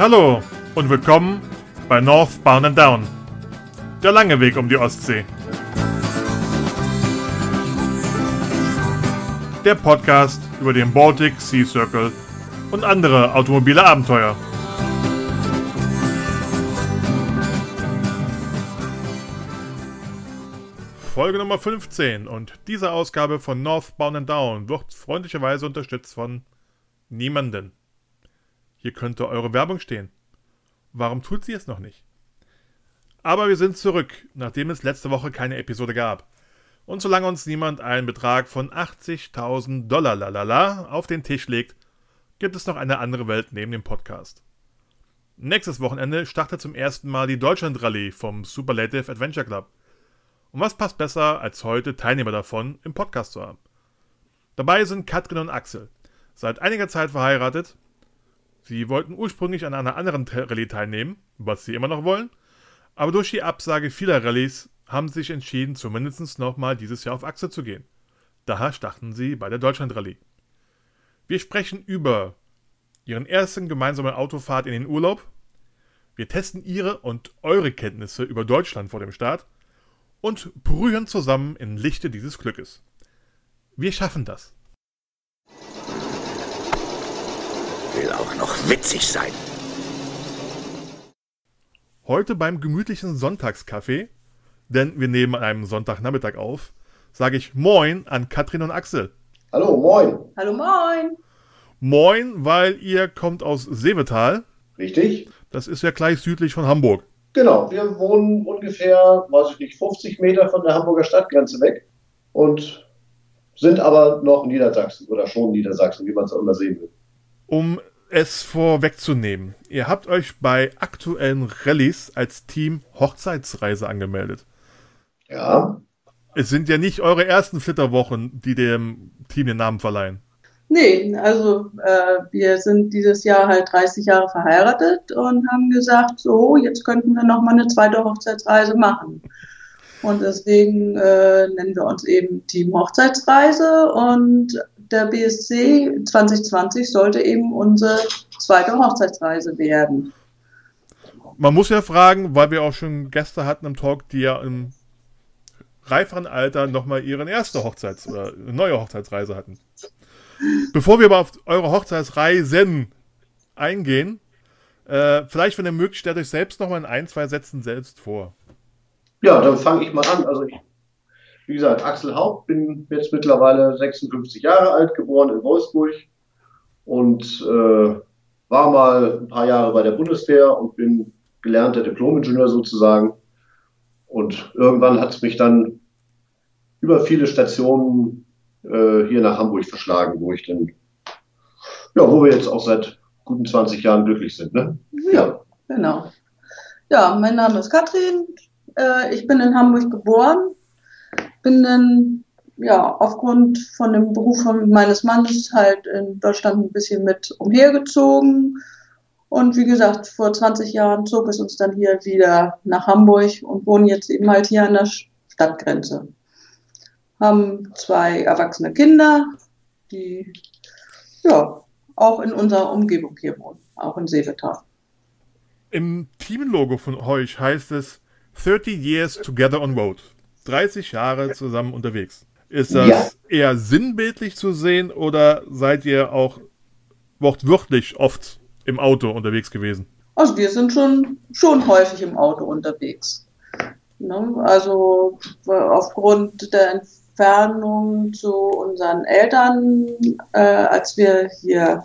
Hallo und willkommen bei Northbound and Down. Der lange Weg um die Ostsee. Der Podcast über den Baltic Sea Circle und andere automobile Abenteuer. Folge Nummer 15 und diese Ausgabe von Northbound and Down wird freundlicherweise unterstützt von niemanden. Hier könnte eure Werbung stehen. Warum tut sie es noch nicht? Aber wir sind zurück, nachdem es letzte Woche keine Episode gab. Und solange uns niemand einen Betrag von 80.000 Dollar lalala auf den Tisch legt, gibt es noch eine andere Welt neben dem Podcast. Nächstes Wochenende startet zum ersten Mal die Deutschland Rallye vom Superlative Adventure Club. Und was passt besser, als heute Teilnehmer davon im Podcast zu haben? Dabei sind Katrin und Axel. Seit einiger Zeit verheiratet, Sie wollten ursprünglich an einer anderen Rallye teilnehmen, was sie immer noch wollen, aber durch die Absage vieler Rallyes haben sie sich entschieden, zumindest nochmal dieses Jahr auf Achse zu gehen. Daher starten sie bei der Deutschland Rallye. Wir sprechen über ihren ersten gemeinsamen Autofahrt in den Urlaub. Wir testen ihre und eure Kenntnisse über Deutschland vor dem Start und brühen zusammen im Lichte dieses Glückes. Wir schaffen das. Will auch noch witzig sein. Heute beim gemütlichen Sonntagskaffee, denn wir nehmen an einem Sonntagnachmittag auf, sage ich Moin an Katrin und Axel. Hallo, moin. Hallo, moin. Moin, weil ihr kommt aus Seevetal. Richtig? Das ist ja gleich südlich von Hamburg. Genau, wir wohnen ungefähr, weiß ich nicht, 50 Meter von der Hamburger Stadtgrenze weg und sind aber noch Niedersachsen oder schon Niedersachsen, wie man es auch immer sehen will. Um es vorwegzunehmen, ihr habt euch bei aktuellen Rallyes als Team Hochzeitsreise angemeldet. Ja. Es sind ja nicht eure ersten Flitterwochen, die dem Team den Namen verleihen. Nee, also äh, wir sind dieses Jahr halt 30 Jahre verheiratet und haben gesagt, so, jetzt könnten wir noch mal eine zweite Hochzeitsreise machen. Und deswegen äh, nennen wir uns eben Team Hochzeitsreise und der BSC 2020 sollte eben unsere zweite Hochzeitsreise werden. Man muss ja fragen, weil wir auch schon Gäste hatten im Talk, die ja im reiferen Alter nochmal ihre erste Hochzeits- oder neue Hochzeitsreise hatten. Bevor wir aber auf eure Hochzeitsreisen eingehen, äh, vielleicht, wenn ihr mögt, stellt euch selbst nochmal in ein, zwei Sätzen selbst vor. Ja, dann fange ich mal an. Also ich wie gesagt, Axel Haupt, bin jetzt mittlerweile 56 Jahre alt, geboren in Wolfsburg und äh, war mal ein paar Jahre bei der Bundeswehr und bin gelernter Diplomingenieur sozusagen. Und irgendwann hat es mich dann über viele Stationen äh, hier nach Hamburg verschlagen, wo ich dann, ja, wo wir jetzt auch seit guten 20 Jahren glücklich sind. Ne? Ja, genau. Ja, mein Name ist Katrin. Äh, ich bin in Hamburg geboren, bin dann ja aufgrund von dem Beruf meines Mannes halt in Deutschland ein bisschen mit umhergezogen. Und wie gesagt, vor 20 Jahren zog es uns dann hier wieder nach Hamburg und wohnen jetzt eben halt hier an der Stadtgrenze. Haben zwei erwachsene Kinder, die ja auch in unserer Umgebung hier wohnen, auch in Seevetal. Im Teamlogo von euch heißt es 30 Years Together on Road. 30 Jahre zusammen unterwegs. Ist das ja. eher sinnbildlich zu sehen oder seid ihr auch wortwörtlich oft im Auto unterwegs gewesen? Also wir sind schon, schon häufig im Auto unterwegs. Ne? Also aufgrund der Entfernung zu unseren Eltern, äh, als wir hier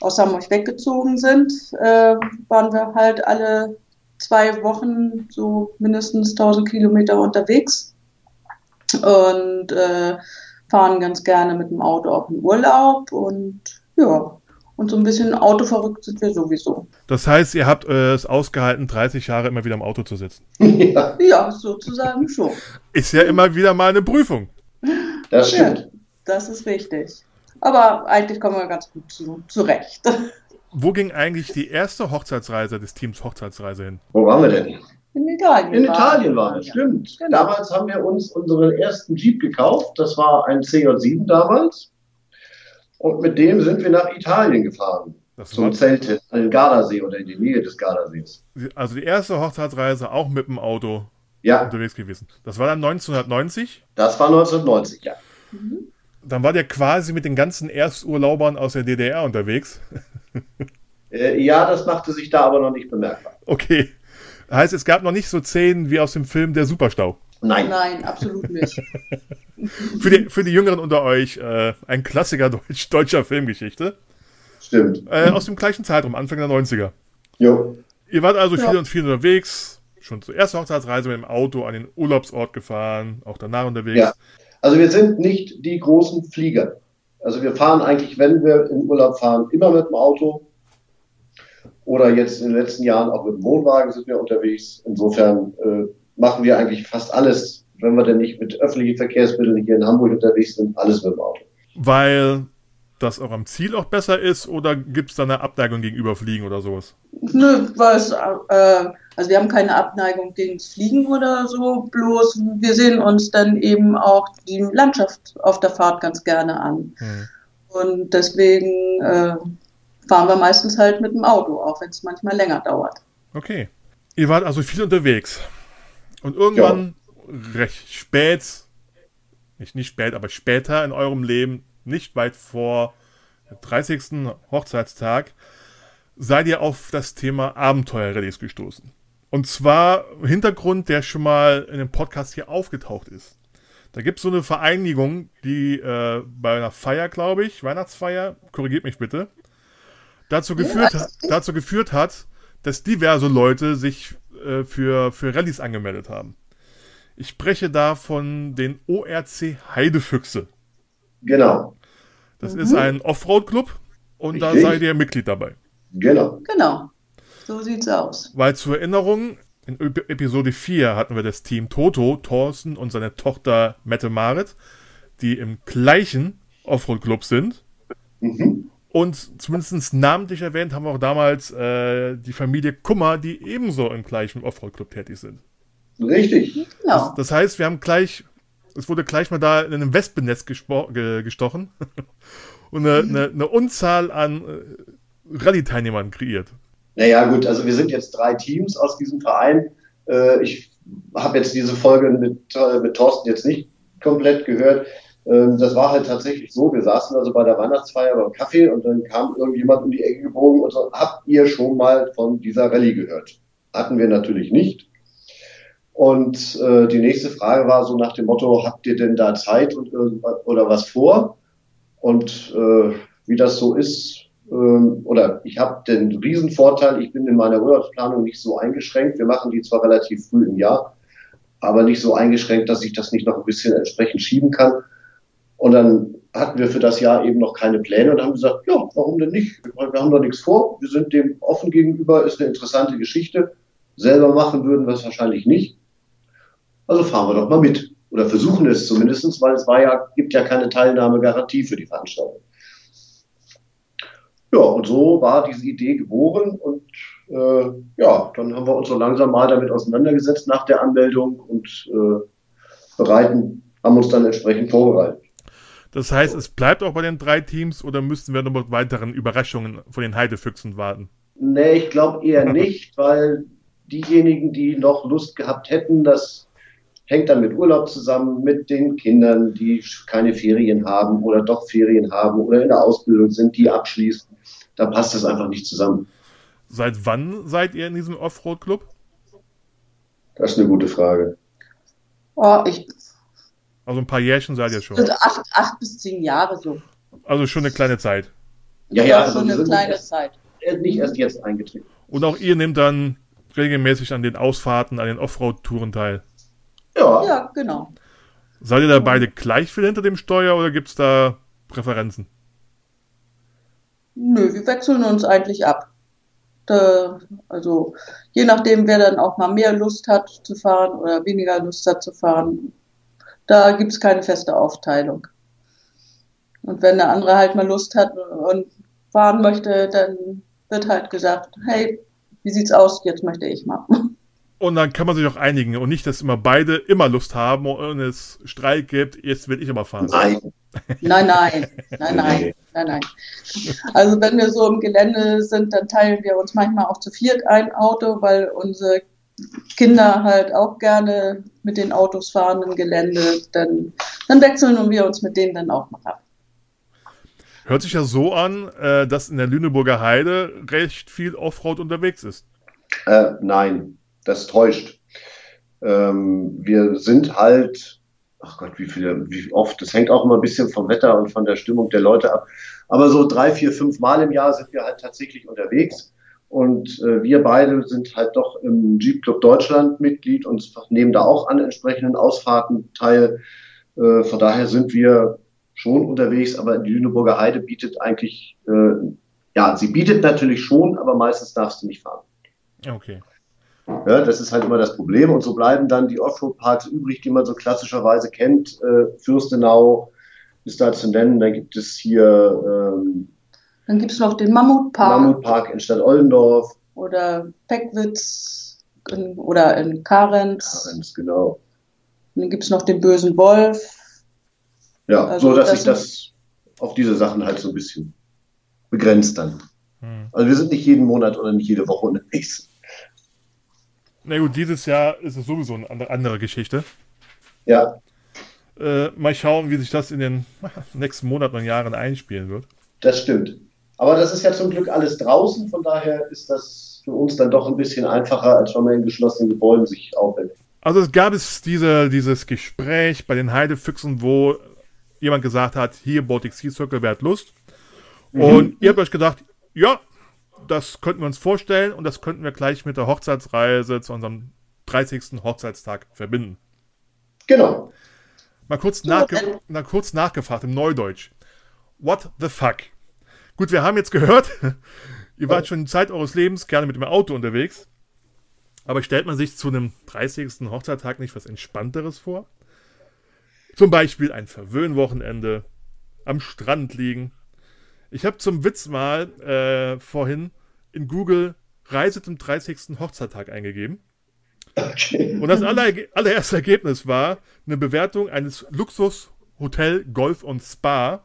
aus Hamburg weggezogen sind, äh, waren wir halt alle zwei Wochen so mindestens 1000 Kilometer unterwegs und äh, fahren ganz gerne mit dem Auto auch in Urlaub und ja, und so ein bisschen autoverrückt sind wir sowieso. Das heißt, ihr habt äh, es ausgehalten, 30 Jahre immer wieder im Auto zu sitzen. Ja, ja sozusagen schon. Ist ja immer wieder mal eine Prüfung. Das stimmt. Ja, das ist richtig. Aber eigentlich kommen wir ganz gut zu, zurecht. Wo ging eigentlich die erste Hochzeitsreise des Teams Hochzeitsreise hin? Wo waren wir denn? In Italien. In Italien waren wir, stimmt. Genau. Damals haben wir uns unseren ersten Jeep gekauft. Das war ein CJ7 damals. Und mit dem sind wir nach Italien gefahren. Das zum war, Zelten an den Gardasee oder in die Nähe des Gardasees. also die erste Hochzeitsreise auch mit dem Auto Ja, unterwegs gewesen. Das war dann 1990. das war 1990, ja. Dann war der quasi mit den ganzen Ersturlaubern aus der DDR unterwegs. Äh, ja, das machte sich da aber noch nicht bemerkbar. Okay. Heißt, es gab noch nicht so Szenen wie aus dem Film Der Superstau. Nein. Nein, absolut nicht. Für die, für die Jüngeren unter euch äh, ein Klassiker deutsch, deutscher Filmgeschichte. Stimmt. Äh, aus dem gleichen Zeitraum, Anfang der 90er. Jo. Ihr wart also Ja. viel und viel unterwegs. Schon zur ersten Hochzeitsreise mit dem Auto an den Urlaubsort gefahren, auch danach unterwegs. Ja. Also wir sind nicht die großen Flieger. Also wir fahren eigentlich, wenn wir in Urlaub fahren, immer mit dem Auto. Oder jetzt in den letzten Jahren auch mit dem Wohnwagen sind wir unterwegs. Insofern äh, machen wir eigentlich fast alles, wenn wir denn nicht mit öffentlichen Verkehrsmitteln hier in Hamburg unterwegs sind, alles mit dem Auto. Weil das eurem Ziel auch besser ist oder gibt es da eine Abneigung gegenüber Fliegen oder sowas? Nö, weil es, äh, also wir haben keine Abneigung gegen Fliegen oder so, bloß wir sehen uns dann eben auch die Landschaft auf der Fahrt ganz gerne an. Hm. Und deswegen äh, fahren wir meistens halt mit dem Auto, auch wenn es manchmal länger dauert. Okay. Ihr wart also viel unterwegs. Und irgendwann recht spät, nicht, nicht spät, aber später in eurem Leben, nicht weit vor dem 30. Hochzeitstag, seid ihr auf das Thema Abenteuerrallyes gestoßen. Und zwar Hintergrund, der schon mal in dem Podcast hier aufgetaucht ist. Da gibt es so eine Vereinigung, die äh, bei einer Feier, glaube ich, Weihnachtsfeier, korrigiert mich bitte, dazu geführt, hat, dazu geführt hat, dass diverse Leute sich äh, für, für Rallyes angemeldet haben. Ich spreche da von den ORC Heidefüchse. Genau, Das ist ein Offroad-Club und da Richtig. seid ihr Mitglied dabei. genau. Genau, so sieht's aus. Weil zur Erinnerung, in Ep- Episode 4 hatten wir das Team Toto, Thorsten und seine Tochter Mette Marit, die im gleichen Offroad-Club sind. Mhm. Und zumindest namentlich erwähnt haben wir auch damals äh, die Familie Kummer, die ebenso im gleichen Offroad-Club tätig sind. Richtig. Genau. Das heißt, wir haben gleich, es wurde gleich mal da in einem Wespennetz gespo- ge gestochen und eine, eine, eine Unzahl an äh, Rallye-Teilnehmern kreiert. Naja, gut, also wir sind jetzt drei Teams aus diesem Verein. Äh, ich habe jetzt diese Folge mit, äh, mit Thorsten jetzt nicht komplett gehört. Ähm, das war halt tatsächlich so, wir saßen also bei der Weihnachtsfeier beim Kaffee und dann kam irgendjemand um die Ecke gebogen und so, habt ihr schon mal von dieser Rallye gehört? Hatten wir natürlich nicht. Und äh, die nächste Frage war so nach dem Motto, habt ihr denn da Zeit und oder was vor? Und äh, wie das so ist, ähm, oder ich habe den Riesenvorteil, ich bin in meiner Urlaubsplanung nicht so eingeschränkt. Wir machen die zwar relativ früh im Jahr, aber nicht so eingeschränkt, dass ich das nicht noch ein bisschen entsprechend schieben kann. Und dann hatten wir für das Jahr eben noch keine Pläne und haben gesagt, ja, warum denn nicht? Wir haben doch nichts vor, wir sind dem offen gegenüber, ist eine interessante Geschichte. Selber machen würden wir es wahrscheinlich nicht. Also fahren wir doch mal mit. Oder versuchen es zumindestens, weil es war ja, gibt ja keine Teilnahmegarantie für die Veranstaltung. Ja, und so war diese Idee geboren und äh, ja, dann haben wir uns so langsam mal damit auseinandergesetzt nach der Anmeldung und äh, bereiten, haben uns dann entsprechend vorbereitet. Das heißt, es bleibt auch bei den drei Teams oder müssten wir noch mit weiteren Überraschungen von den Heidefüchsen warten? Nee, ich glaube eher nicht, weil diejenigen, die noch Lust gehabt hätten, das hängt dann mit Urlaub zusammen, mit den Kindern, die keine Ferien haben oder doch Ferien haben oder in der Ausbildung sind, die abschließen. Da passt das einfach nicht zusammen. Seit wann seid ihr in diesem Offroad-Club? Das ist eine gute Frage. Oh, ich, Also ein paar Jährchen seid ihr schon. also acht, acht bis zehn Jahre so. Also schon eine kleine Zeit. Ja, Ja, also schon eine kleine nicht Zeit. erst, nicht erst jetzt eingetreten. Und auch ihr nehmt dann regelmäßig an den Ausfahrten, an den Offroad-Touren teil. Ja, Ja, genau. Seid ihr da beide gleich viel hinter dem Steuer oder gibt es da Präferenzen? Nö, wir wechseln uns eigentlich ab. Da, also je nachdem, wer dann auch mal mehr Lust hat zu fahren oder weniger Lust hat zu fahren, da gibt es keine feste Aufteilung. Und wenn der andere halt mal Lust hat und fahren möchte, dann wird halt gesagt, hey, wie sieht's aus? Jetzt möchte ich mal. Und dann kann man sich auch einigen und nicht, dass immer beide immer Lust haben und es Streit gibt, jetzt will ich aber fahren. nein, Nein, nein, nein, nein, nein, nein. Also wenn wir so im Gelände sind, dann teilen wir uns manchmal auch zu viert ein Auto, weil unsere Kinder halt auch gerne mit den Autos fahren im Gelände. Dann, dann wechseln wir uns mit denen dann auch mal ab. Hört sich ja so an, äh, dass in der Lüneburger Heide recht viel Offroad unterwegs ist. Äh, nein, das täuscht. Ähm, wir sind halt, ach Gott, wie viele, wie oft, das hängt auch immer ein bisschen vom Wetter und von der Stimmung der Leute ab. Aber so drei, vier, fünf Mal im Jahr sind wir halt tatsächlich unterwegs. Und äh, wir beide sind halt doch im Jeep Club Deutschland Mitglied und nehmen da auch an entsprechenden Ausfahrten teil. Äh, von daher sind wir schon unterwegs, aber die Lüneburger Heide bietet eigentlich, äh, ja, sie bietet natürlich schon, aber meistens darfst du nicht fahren. Okay. Ja, das ist halt immer das Problem. Und so bleiben dann die Offroad-Parks übrig, die man so klassischerweise kennt. Äh, Fürstenau ist da zu nennen. Dann gibt es hier. Ähm, dann gibt es noch den Mammutpark. Mammutpark in Stadt Ollendorf. Oder Peckwitz in, oder in Karenz. Karenz, genau. Und dann gibt es noch den bösen Wolf. Ja, also so dass das sich das auf diese Sachen halt so ein bisschen begrenzt dann. Hm. Also wir sind nicht jeden Monat oder nicht jede Woche unterwegs. Na gut, dieses Jahr ist es sowieso eine andere Geschichte. Ja. Äh, mal schauen, wie sich das in den nächsten Monaten und Jahren einspielen wird. Das stimmt. Aber das ist ja zum Glück alles draußen, von daher ist das für uns dann doch ein bisschen einfacher, als wenn man in geschlossenen Gebäuden sich aufhält. Also es gab es diese, dieses Gespräch bei den Heidefüchsen, wo jemand gesagt hat, hier Baltic Sea Circle, wer hat Lust? Mhm. Und ihr habt euch gedacht, ja, das könnten wir uns vorstellen und das könnten wir gleich mit der Hochzeitsreise zu unserem 30. Hochzeitstag verbinden. Genau. Mal kurz, nachge mal kurz nachgefragt im Neudeutsch. What the fuck? Gut, wir haben jetzt gehört, ihr wart schon in Zeit eures Lebens gerne mit dem Auto unterwegs. Aber stellt man sich zu einem 30. Hochzeitstag nicht was Entspannteres vor? Zum Beispiel ein Verwöhnwochenende, am Strand liegen, ich habe zum Witz mal äh, vorhin in Google Reise zum 30. Hochzeittag eingegeben. Okay. Und das aller, allererste Ergebnis war eine Bewertung eines Luxus-Hotel Golf und Spa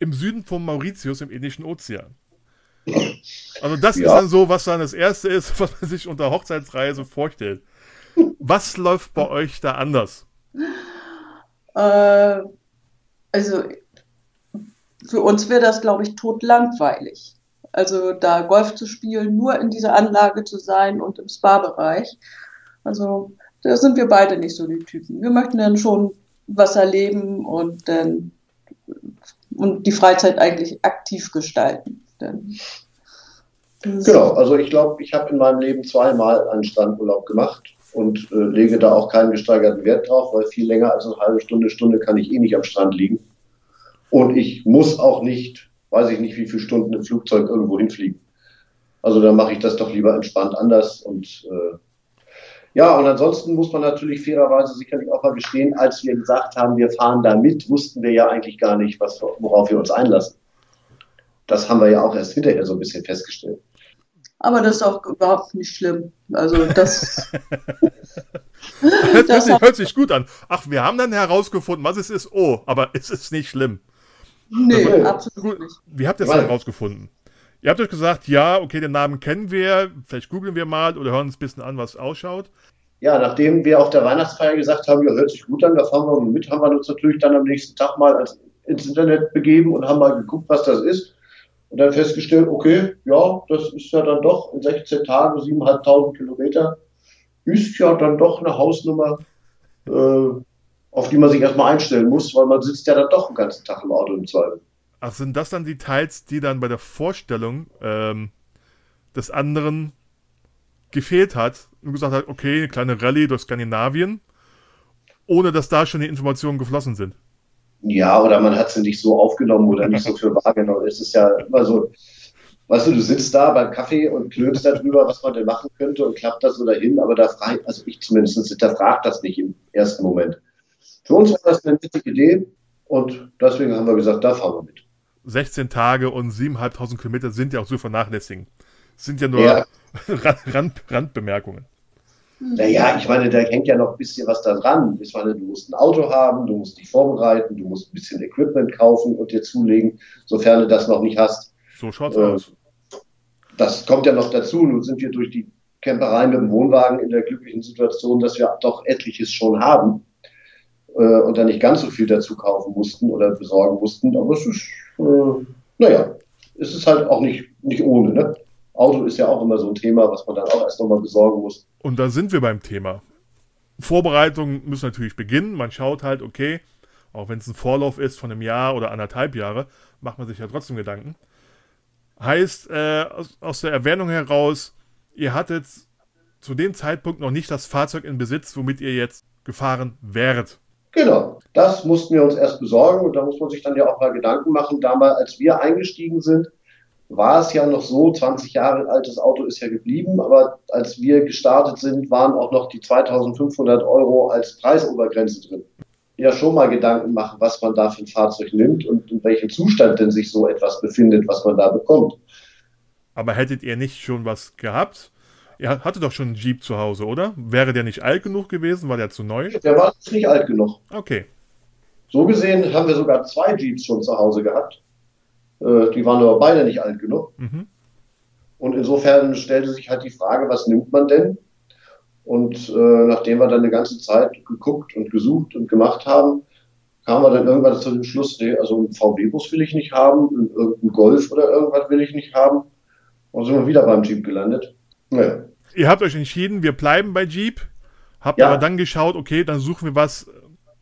im Süden von Mauritius im Indischen Ozean. Also das ja. ist dann so, was dann das Erste ist, was man sich unter Hochzeitsreise vorstellt. Was läuft bei euch da anders? Äh, also für uns wäre das, glaube ich, totlangweilig. Also da Golf zu spielen, nur in dieser Anlage zu sein und im Spa-Bereich. Also da sind wir beide nicht so die Typen. Wir möchten dann schon was erleben und dann und die Freizeit eigentlich aktiv gestalten. genau, also ich glaube, ich habe in meinem Leben zweimal einen Strandurlaub gemacht und äh, lege da auch keinen gesteigerten Wert drauf, weil viel länger als eine halbe Stunde, Stunde kann ich eh nicht am Strand liegen. Und ich muss auch nicht, weiß ich nicht, wie viele Stunden im Flugzeug irgendwo hinfliegen. Also dann mache ich das doch lieber entspannt anders. Und äh, ja, und ansonsten muss man natürlich fairerweise sicherlich auch mal gestehen, als wir gesagt haben, wir fahren da mit, wussten wir ja eigentlich gar nicht, was, worauf wir uns einlassen. Das haben wir ja auch erst hinterher so ein bisschen festgestellt. Aber das ist auch überhaupt nicht schlimm. Also das. das, hört, sich, hört sich gut an. Ach, wir haben dann herausgefunden, was es ist. Oh, aber es ist nicht schlimm. Nee, also, absolut nicht. Wie habt ihr das dann herausgefunden? Ihr habt euch gesagt, ja, okay, den Namen kennen wir, vielleicht googeln wir mal oder hören uns ein bisschen an, was ausschaut. Ja, nachdem wir auf der Weihnachtsfeier gesagt haben, ja, hört sich gut an, da fahren wir mit, haben wir uns natürlich dann am nächsten Tag mal ins Internet begeben und haben mal geguckt, was das ist. Und dann festgestellt, okay, ja, das ist ja dann doch in 16 Tagen 7.500 Kilometer. Ist ja dann doch eine Hausnummer. Äh, auf die man sich erstmal einstellen muss, weil man sitzt ja dann doch den ganzen Tag im Auto im Zweifel. Ach, sind das dann die Teils, die dann bei der Vorstellung ähm, des anderen gefehlt hat und gesagt hat, okay, eine kleine Rallye durch Skandinavien, ohne dass da schon die Informationen geflossen sind? Ja, oder man hat sie nicht so aufgenommen oder nicht so für wahrgenommen. Es ist ja immer so, weißt du, du sitzt da beim Kaffee und klönst darüber, was man denn machen könnte und klappt das so dahin, aber da fragt, also ich zumindest, da fragt das nicht im ersten Moment. Für uns war das eine nette Idee und deswegen haben wir gesagt, da fahren wir mit. 16 Tage und 7.500 Kilometer sind ja auch zu vernachlässigen. Das sind ja nur ja. Rand, Randbemerkungen. Naja, ich meine, da hängt ja noch ein bisschen was da dran. Ich meine, du musst ein Auto haben, du musst dich vorbereiten, du musst ein bisschen Equipment kaufen und dir zulegen, sofern du das noch nicht hast. So schaut's Äh, aus. Das kommt ja noch dazu. Nun sind wir durch die Camperei mit dem Wohnwagen in der glücklichen Situation, dass wir doch etliches schon haben äh, und da nicht ganz so viel dazu kaufen mussten oder besorgen mussten. Aber es ist, äh, naja, es ist halt auch nicht, nicht ohne. Ne? Auto ist ja auch immer so ein Thema, was man dann auch erst nochmal besorgen muss. Und da sind wir beim Thema. Vorbereitungen müssen natürlich beginnen. Man schaut halt, okay, auch wenn es ein Vorlauf ist von einem Jahr oder anderthalb Jahre, macht man sich ja trotzdem Gedanken. Heißt, äh, aus, aus der Erwähnung heraus, ihr hattet zu dem Zeitpunkt noch nicht das Fahrzeug in Besitz, womit ihr jetzt gefahren wäret. Genau, das mussten wir uns erst besorgen und da muss man sich dann ja auch mal Gedanken machen. Damals, als wir eingestiegen sind, war es ja noch so, 20 Jahre altes Auto ist ja geblieben, aber als wir gestartet sind, waren auch noch die 2500 Euro als Preisobergrenze drin. Ja, schon mal Gedanken machen, was man da für ein Fahrzeug nimmt und in welchem Zustand denn sich so etwas befindet, was man da bekommt. Aber hättet ihr nicht schon was gehabt? Ihr hattet doch schon einen Jeep zu Hause, oder? Wäre der nicht alt genug gewesen? War der zu neu? Der war nicht alt genug. Okay. So gesehen haben wir sogar zwei Jeeps schon zu Hause gehabt. Äh, die waren aber beide nicht alt genug. Mhm. Und insofern stellte sich halt die Frage, was nimmt man denn? Und äh, nachdem wir dann eine ganze Zeit geguckt und gesucht und gemacht haben, kamen wir dann irgendwann zu dem Schluss, nee, also einen VW-Bus will ich nicht haben, einen- irgendeinen Golf oder irgendwas will ich nicht haben. Und sind wir wieder beim Jeep gelandet. Naja, Ihr habt euch entschieden, wir bleiben bei Jeep. Habt Ja. aber dann geschaut, okay, dann suchen wir was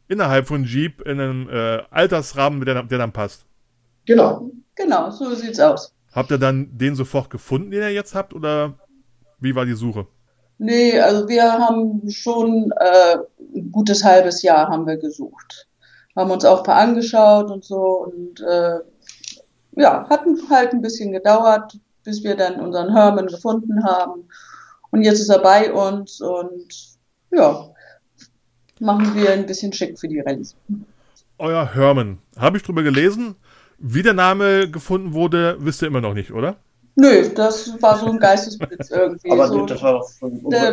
innerhalb von Jeep in einem äh, Altersrahmen, der, der dann passt. genau. Genau, so sieht's aus. Habt ihr dann den sofort gefunden, den ihr jetzt habt, oder wie war die Suche? Nee, also wir haben schon äh, ein gutes halbes Jahr haben wir gesucht. Haben uns auch ein paar angeschaut und so und äh, ja, hatten halt ein bisschen gedauert, bis wir dann unseren Herman gefunden haben. Und jetzt ist er bei uns und ja, machen wir ein bisschen schick für die Rallys. Euer Herman. Habe ich drüber gelesen. Wie der Name gefunden wurde, wisst ihr immer noch nicht, oder? Nö, das war so ein Geistesblitz irgendwie. Aber so. das war doch,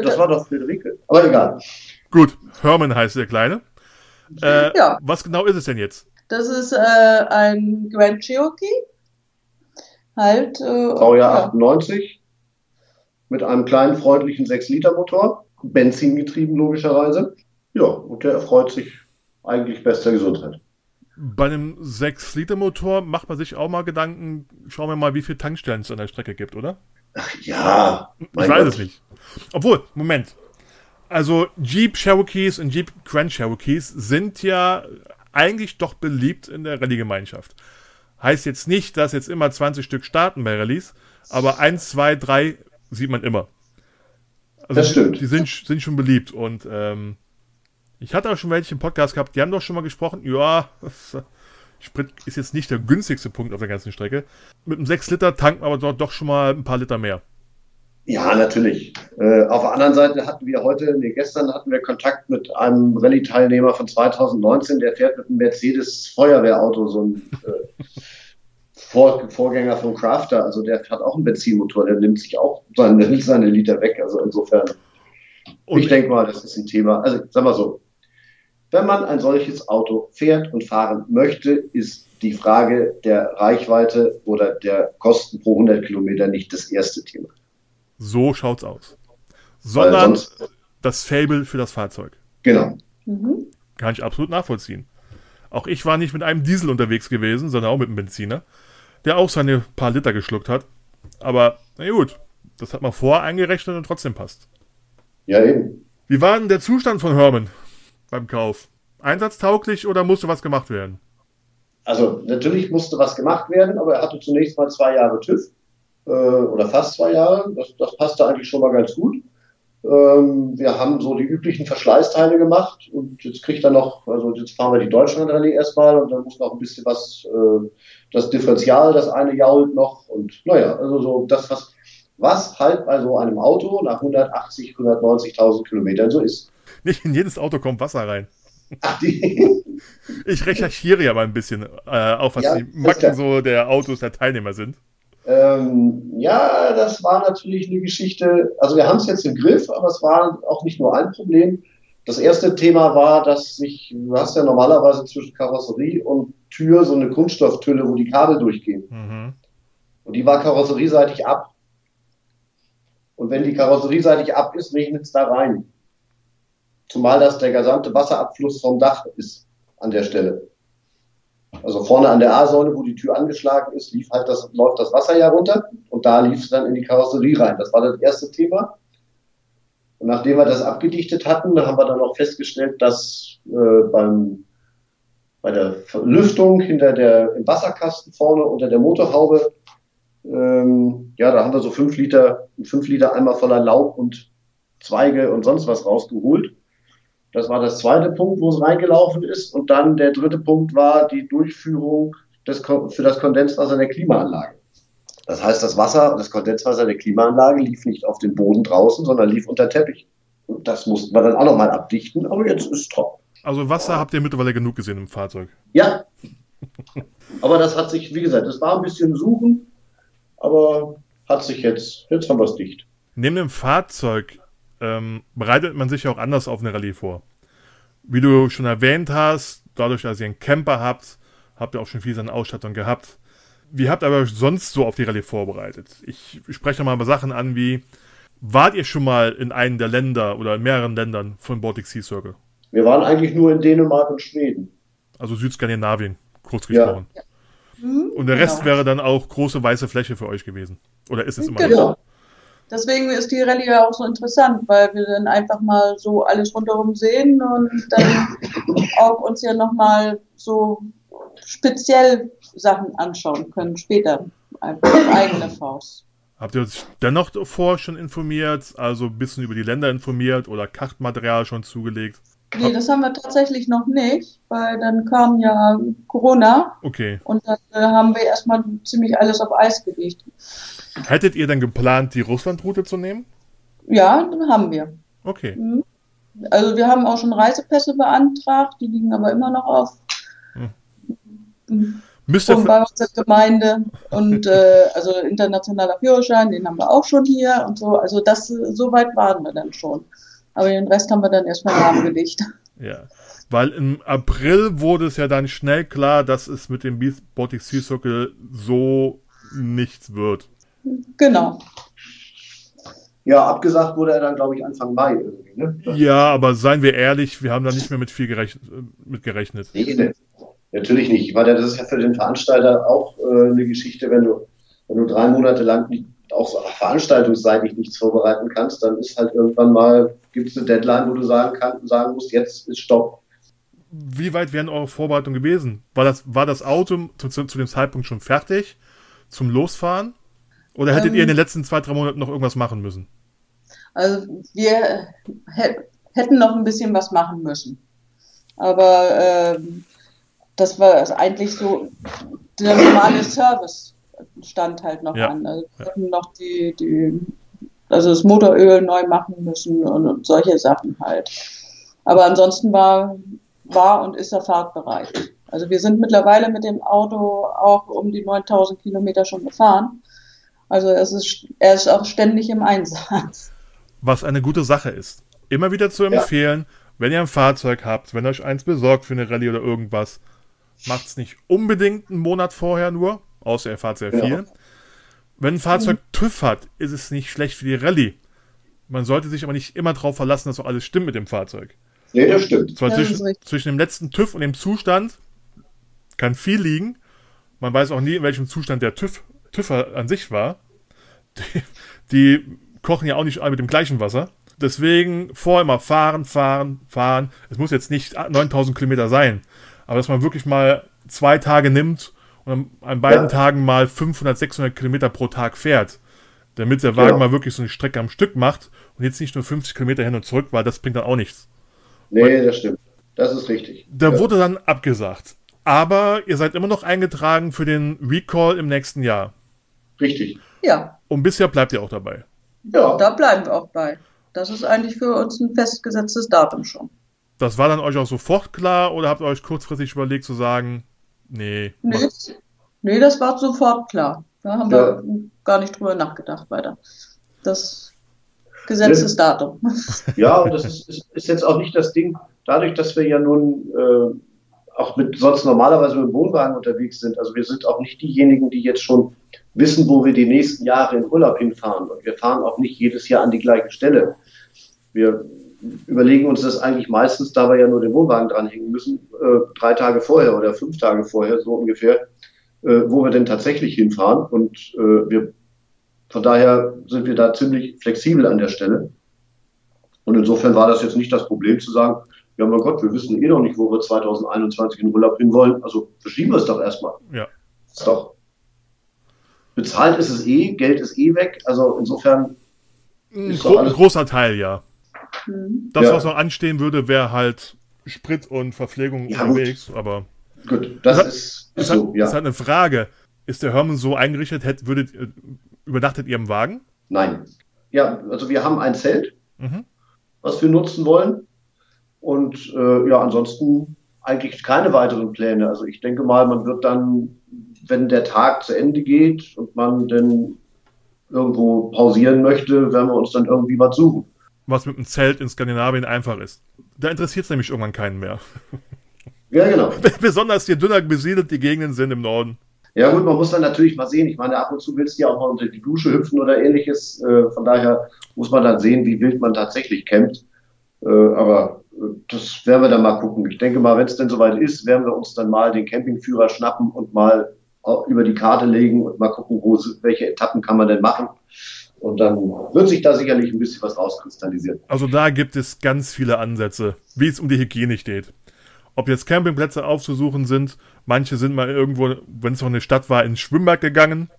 das war doch Friederike. Aber egal. Gut, Herman heißt der Kleine. Äh, Ja. Was genau ist es denn jetzt? Das ist äh, ein Grand Cherokee. Halt. Äh, Baujahr ja. 98 mit einem kleinen freundlichen 6-Liter-Motor, Benzingetrieben logischerweise. Ja, und der erfreut sich eigentlich bester Gesundheit. Bei einem 6-Liter-Motor macht man sich auch mal Gedanken, schauen wir mal, wie viele Tankstellen es an der Strecke gibt, oder? Ja, Ich weiß Gott. es nicht. Obwohl, Moment. Also Jeep Cherokees und Jeep Grand Cherokees sind ja eigentlich doch beliebt in der Rallye-Gemeinschaft. Heißt jetzt nicht, dass jetzt immer 20 Stück starten bei Rallyes, aber 1, 2, 3 sieht man immer. Also Das stimmt. Die, die sind, sind schon beliebt und ähm, ich hatte auch schon welche im Podcast gehabt, die haben doch schon mal gesprochen, ja, Sprit ist jetzt nicht der günstigste Punkt auf der ganzen Strecke. Mit einem 6 Liter tankt man aber dort doch schon mal ein paar Liter mehr. Ja, natürlich. Äh, auf der anderen Seite hatten wir heute, nee, gestern hatten wir Kontakt mit einem Rallye-Teilnehmer von 2019, der fährt mit einem Mercedes-Feuerwehrauto, so ein äh, Vor Vorgänger vom Crafter. Also der hat auch einen Benzinmotor, der nimmt sich auch seine, seine Liter weg. Also insofern, Und ich denke mal, das ist ein Thema. Also sag mal so, wenn man ein solches Auto fährt und fahren möchte, ist die Frage der Reichweite oder der Kosten pro 100 Kilometer nicht das erste Thema. So schaut's aus. Sondern sonst, das Fable für das Fahrzeug. genau. Mhm. Kann ich absolut nachvollziehen. Auch ich war nicht mit einem Diesel unterwegs gewesen, sondern auch mit einem Benziner, der auch seine paar Liter geschluckt hat. Aber na gut, das hat man vorher eingerechnet und trotzdem passt. Ja, eben. Wie war denn der Zustand von Herman beim Kauf? Einsatztauglich oder musste was gemacht werden? Also natürlich musste was gemacht werden, aber er hatte zunächst mal zwei Jahre TÜV äh, oder fast zwei Jahre. Das, das passte eigentlich schon mal ganz gut. Ähm, wir haben so die üblichen Verschleißteile gemacht und jetzt kriegt er noch, also jetzt fahren wir die Deutschland-Rallye erstmal und dann muss noch ein bisschen was, äh, das Differential, das eine jault noch und naja, also so das, was, was halt bei so einem Auto nach 180, 190.000 Kilometern so ist. Nicht in jedes Auto kommt Wasser rein. Ach, die, Ich recherchiere ja mal ein bisschen, äh, auch was Ja, die Macken so der Autos der Teilnehmer sind. Ähm, ja, das war natürlich eine Geschichte. Also wir haben es jetzt im Griff, aber es war auch nicht nur ein Problem. Das erste Thema war, dass sich, du hast ja normalerweise zwischen Karosserie und Tür so eine Kunststofftülle, wo die Kabel durchgehen. Mhm. Und die war karosserieseitig ab. Und wenn die karosserieseitig ab ist, regnet es da rein. Zumal das der gesamte Wasserabfluss vom Dach ist an der Stelle. Also vorne an der A-Säule, wo die Tür angeschlagen ist, lief halt das, läuft das Wasser ja runter und da lief es dann in die Karosserie rein. Das war das erste Thema. Und nachdem wir das abgedichtet hatten, haben wir dann auch festgestellt, dass äh, beim, bei der Lüftung hinter der, im Wasserkasten vorne unter der Motorhaube, ähm, ja, da haben wir so fünf Liter, fünf Liter Eimer voller Laub und Zweige und sonst was rausgeholt. Das war das zweite Punkt, wo es reingelaufen ist. Und dann der dritte Punkt war die Durchführung des, für das Kondenswasser der Klimaanlage. Das heißt, das Wasser, das Kondenswasser der Klimaanlage lief nicht auf den Boden draußen, sondern lief unter Teppich. Und das mussten wir dann auch nochmal abdichten, aber jetzt ist es top. Also Wasser habt ihr mittlerweile genug gesehen im Fahrzeug. Ja. aber das hat sich, wie gesagt, es war ein bisschen suchen, aber hat sich jetzt, jetzt haben wir es dicht. Neben dem Fahrzeug ähm, bereitet man sich ja auch anders auf eine Rallye vor. Wie du schon erwähnt hast, dadurch, dass ihr einen Camper habt, habt ihr auch schon viel seine Ausstattung gehabt. Wie habt ihr aber sonst so auf die Rallye vorbereitet? Ich spreche mal über Sachen an wie, wart ihr schon mal in einem der Länder oder in mehreren Ländern von Baltic Sea Circle? Wir waren eigentlich nur in Dänemark und Schweden. Also Südskandinavien, kurz gesprochen. Ja. Und der Rest genau. wäre dann auch große weiße Fläche für euch gewesen. Oder ist es immer genau. noch? Deswegen ist die Rallye ja auch so interessant, weil wir dann einfach mal so alles rundherum sehen und dann auch uns ja nochmal so speziell Sachen anschauen können später. Einfach eigene Faust. Habt ihr euch dennoch davor schon informiert, also ein bisschen über die Länder informiert oder Kartenmaterial schon zugelegt? Nee, das haben wir tatsächlich noch nicht, weil dann kam ja Corona. Okay. Und dann äh, haben wir erstmal ziemlich alles auf Eis gelegt. Hättet ihr dann geplant, die Russlandroute zu nehmen? Ja, haben wir. Okay. Mhm. Also wir haben auch schon Reisepässe beantragt, die liegen aber immer noch auf. Hm. Müsste bei unserer Gemeinde und äh, also internationaler Führerschein, den haben wir auch schon hier und so. Also das so weit waren wir dann schon. Aber den Rest haben wir dann erstmal lahmgelegt. Ja. Weil im April wurde es ja dann schnell klar, dass es mit dem Baltic Sea Circle so nichts wird. Genau. Ja, abgesagt wurde er dann, glaube ich, Anfang Mai irgendwie. Ne? Ja, aber seien wir ehrlich, wir haben da nicht mehr mit viel gerechnet, mit gerechnet. Nee, ne, natürlich nicht. Weil das ist ja für den Veranstalter auch äh, eine Geschichte, wenn du, wenn du drei Monate lang auch so veranstaltungsseitig nichts vorbereiten kannst, dann ist halt irgendwann mal, gibt es eine Deadline, wo du sagen, kann, sagen musst, jetzt ist Stopp. Wie weit wären eure Vorbereitungen gewesen? War das, war das Auto zu, zu dem Zeitpunkt schon fertig zum Losfahren? Oder hättet ähm, ihr in den letzten zwei, drei Monaten noch irgendwas machen müssen? Also wir hätten noch ein bisschen was machen müssen. Aber äh, das war also eigentlich so, der normale Service stand halt noch ja. an. Also wir hätten noch die, die, also das Motoröl neu machen müssen und, und solche Sachen halt. Aber ansonsten war, war und ist er fahrtbereit. Also wir sind mittlerweile mit dem Auto auch um die 9000 Kilometer schon gefahren. Also es ist, er ist auch ständig im Einsatz. Was eine gute Sache ist. Immer wieder zu empfehlen, ja. wenn ihr ein Fahrzeug habt, wenn ihr euch eins besorgt für eine Rallye oder irgendwas, macht es nicht unbedingt einen Monat vorher nur, außer ihr fahrt sehr viel. Ja. Wenn ein Fahrzeug mhm. TÜV hat, ist es nicht schlecht für die Rallye. Man sollte sich aber nicht immer darauf verlassen, dass auch alles stimmt mit dem Fahrzeug. Nee, das stimmt. Zwar zwischen, zwischen dem letzten TÜV und dem Zustand kann viel liegen. Man weiß auch nie, in welchem Zustand der TÜV, TÜV an sich war. Die, die kochen ja auch nicht alle mit dem gleichen Wasser. Deswegen vorher immer fahren, fahren, fahren. Es muss jetzt nicht 9000 Kilometer sein, aber dass man wirklich mal zwei Tage nimmt und an beiden ja. Tagen mal 500, 600 Kilometer pro Tag fährt, damit der Wagen ja. mal wirklich so eine Strecke am Stück macht und jetzt nicht nur 50 Kilometer hin und zurück, weil das bringt dann auch nichts. Nee, und das stimmt. Das ist richtig. Da ja. wurde dann abgesagt. Aber ihr seid immer noch eingetragen für den Recall im nächsten Jahr. Richtig. Ja. Und bisher bleibt ihr auch dabei. Ja. Da bleiben wir auch bei. Das ist eigentlich für uns ein festgesetztes Datum schon. Das war dann euch auch sofort klar oder habt ihr euch kurzfristig überlegt zu sagen, nee? Nee, nee das war sofort klar. Da haben ja. wir gar nicht drüber nachgedacht weiter. Das gesetztes Datum. Ja, und das ist, ist, ist, jetzt auch nicht das Ding, dadurch, dass wir ja nun äh, auch mit sonst normalerweise mit dem Wohnwagen unterwegs sind. Also wir sind auch nicht diejenigen, die jetzt schon wissen, wo wir die nächsten Jahre in Urlaub hinfahren. Und wir fahren auch nicht jedes Jahr an die gleiche Stelle. Wir überlegen uns das eigentlich meistens, da wir ja nur den Wohnwagen dranhängen müssen, äh, drei Tage vorher oder fünf Tage vorher, so ungefähr, äh, wo wir denn tatsächlich hinfahren. Und äh, wir, von daher sind wir da ziemlich flexibel an der Stelle. Und insofern war das jetzt nicht das Problem zu sagen, ja, mein Gott, wir wissen eh noch nicht, wo wir 2021 in Urlaub hin wollen. Also verschieben wir es doch erstmal. Ja. Ist doch. Bezahlt ist es eh, Geld ist eh weg. Also insofern. Ein, gro ein großer Teil, ja. Mhm. Das, ja. was noch anstehen würde, wäre halt Sprit und Verpflegung ja, unterwegs, gut. aber. Gut, das, das ist, ist, so, hat, ja. ist halt eine Frage. Ist der Hermann so eingerichtet, hätt, würdet, äh, übernachtet ihr im Wagen? Nein. Ja, also wir haben ein Zelt, mhm. was wir nutzen wollen. Und äh, ja, ansonsten eigentlich keine weiteren Pläne. Also ich denke mal, man wird dann, wenn der Tag zu Ende geht und man dann irgendwo pausieren möchte, werden wir uns dann irgendwie was suchen. Was mit dem Zelt in Skandinavien einfach ist. Da interessiert es nämlich irgendwann keinen mehr. Ja, genau. Besonders je dünner besiedelt die Gegenden sind im Norden. Ja gut, man muss dann natürlich mal sehen. Ich meine, ab und zu willst du ja auch mal unter die Dusche hüpfen oder ähnliches. Äh, von daher muss man dann sehen, wie wild man tatsächlich campt. Äh, aber das werden wir dann mal gucken. Ich denke mal, wenn es denn soweit ist, werden wir uns dann mal den Campingführer schnappen und mal über die Karte legen und mal gucken, wo, welche Etappen kann man denn machen. Und dann wird sich da sicherlich ein bisschen was rauskristallisieren. Also da gibt es ganz viele Ansätze, wie es um die Hygiene steht. Ob jetzt Campingplätze aufzusuchen sind, manche sind mal irgendwo, wenn es noch eine Stadt war, ins Schwimmbad gegangen.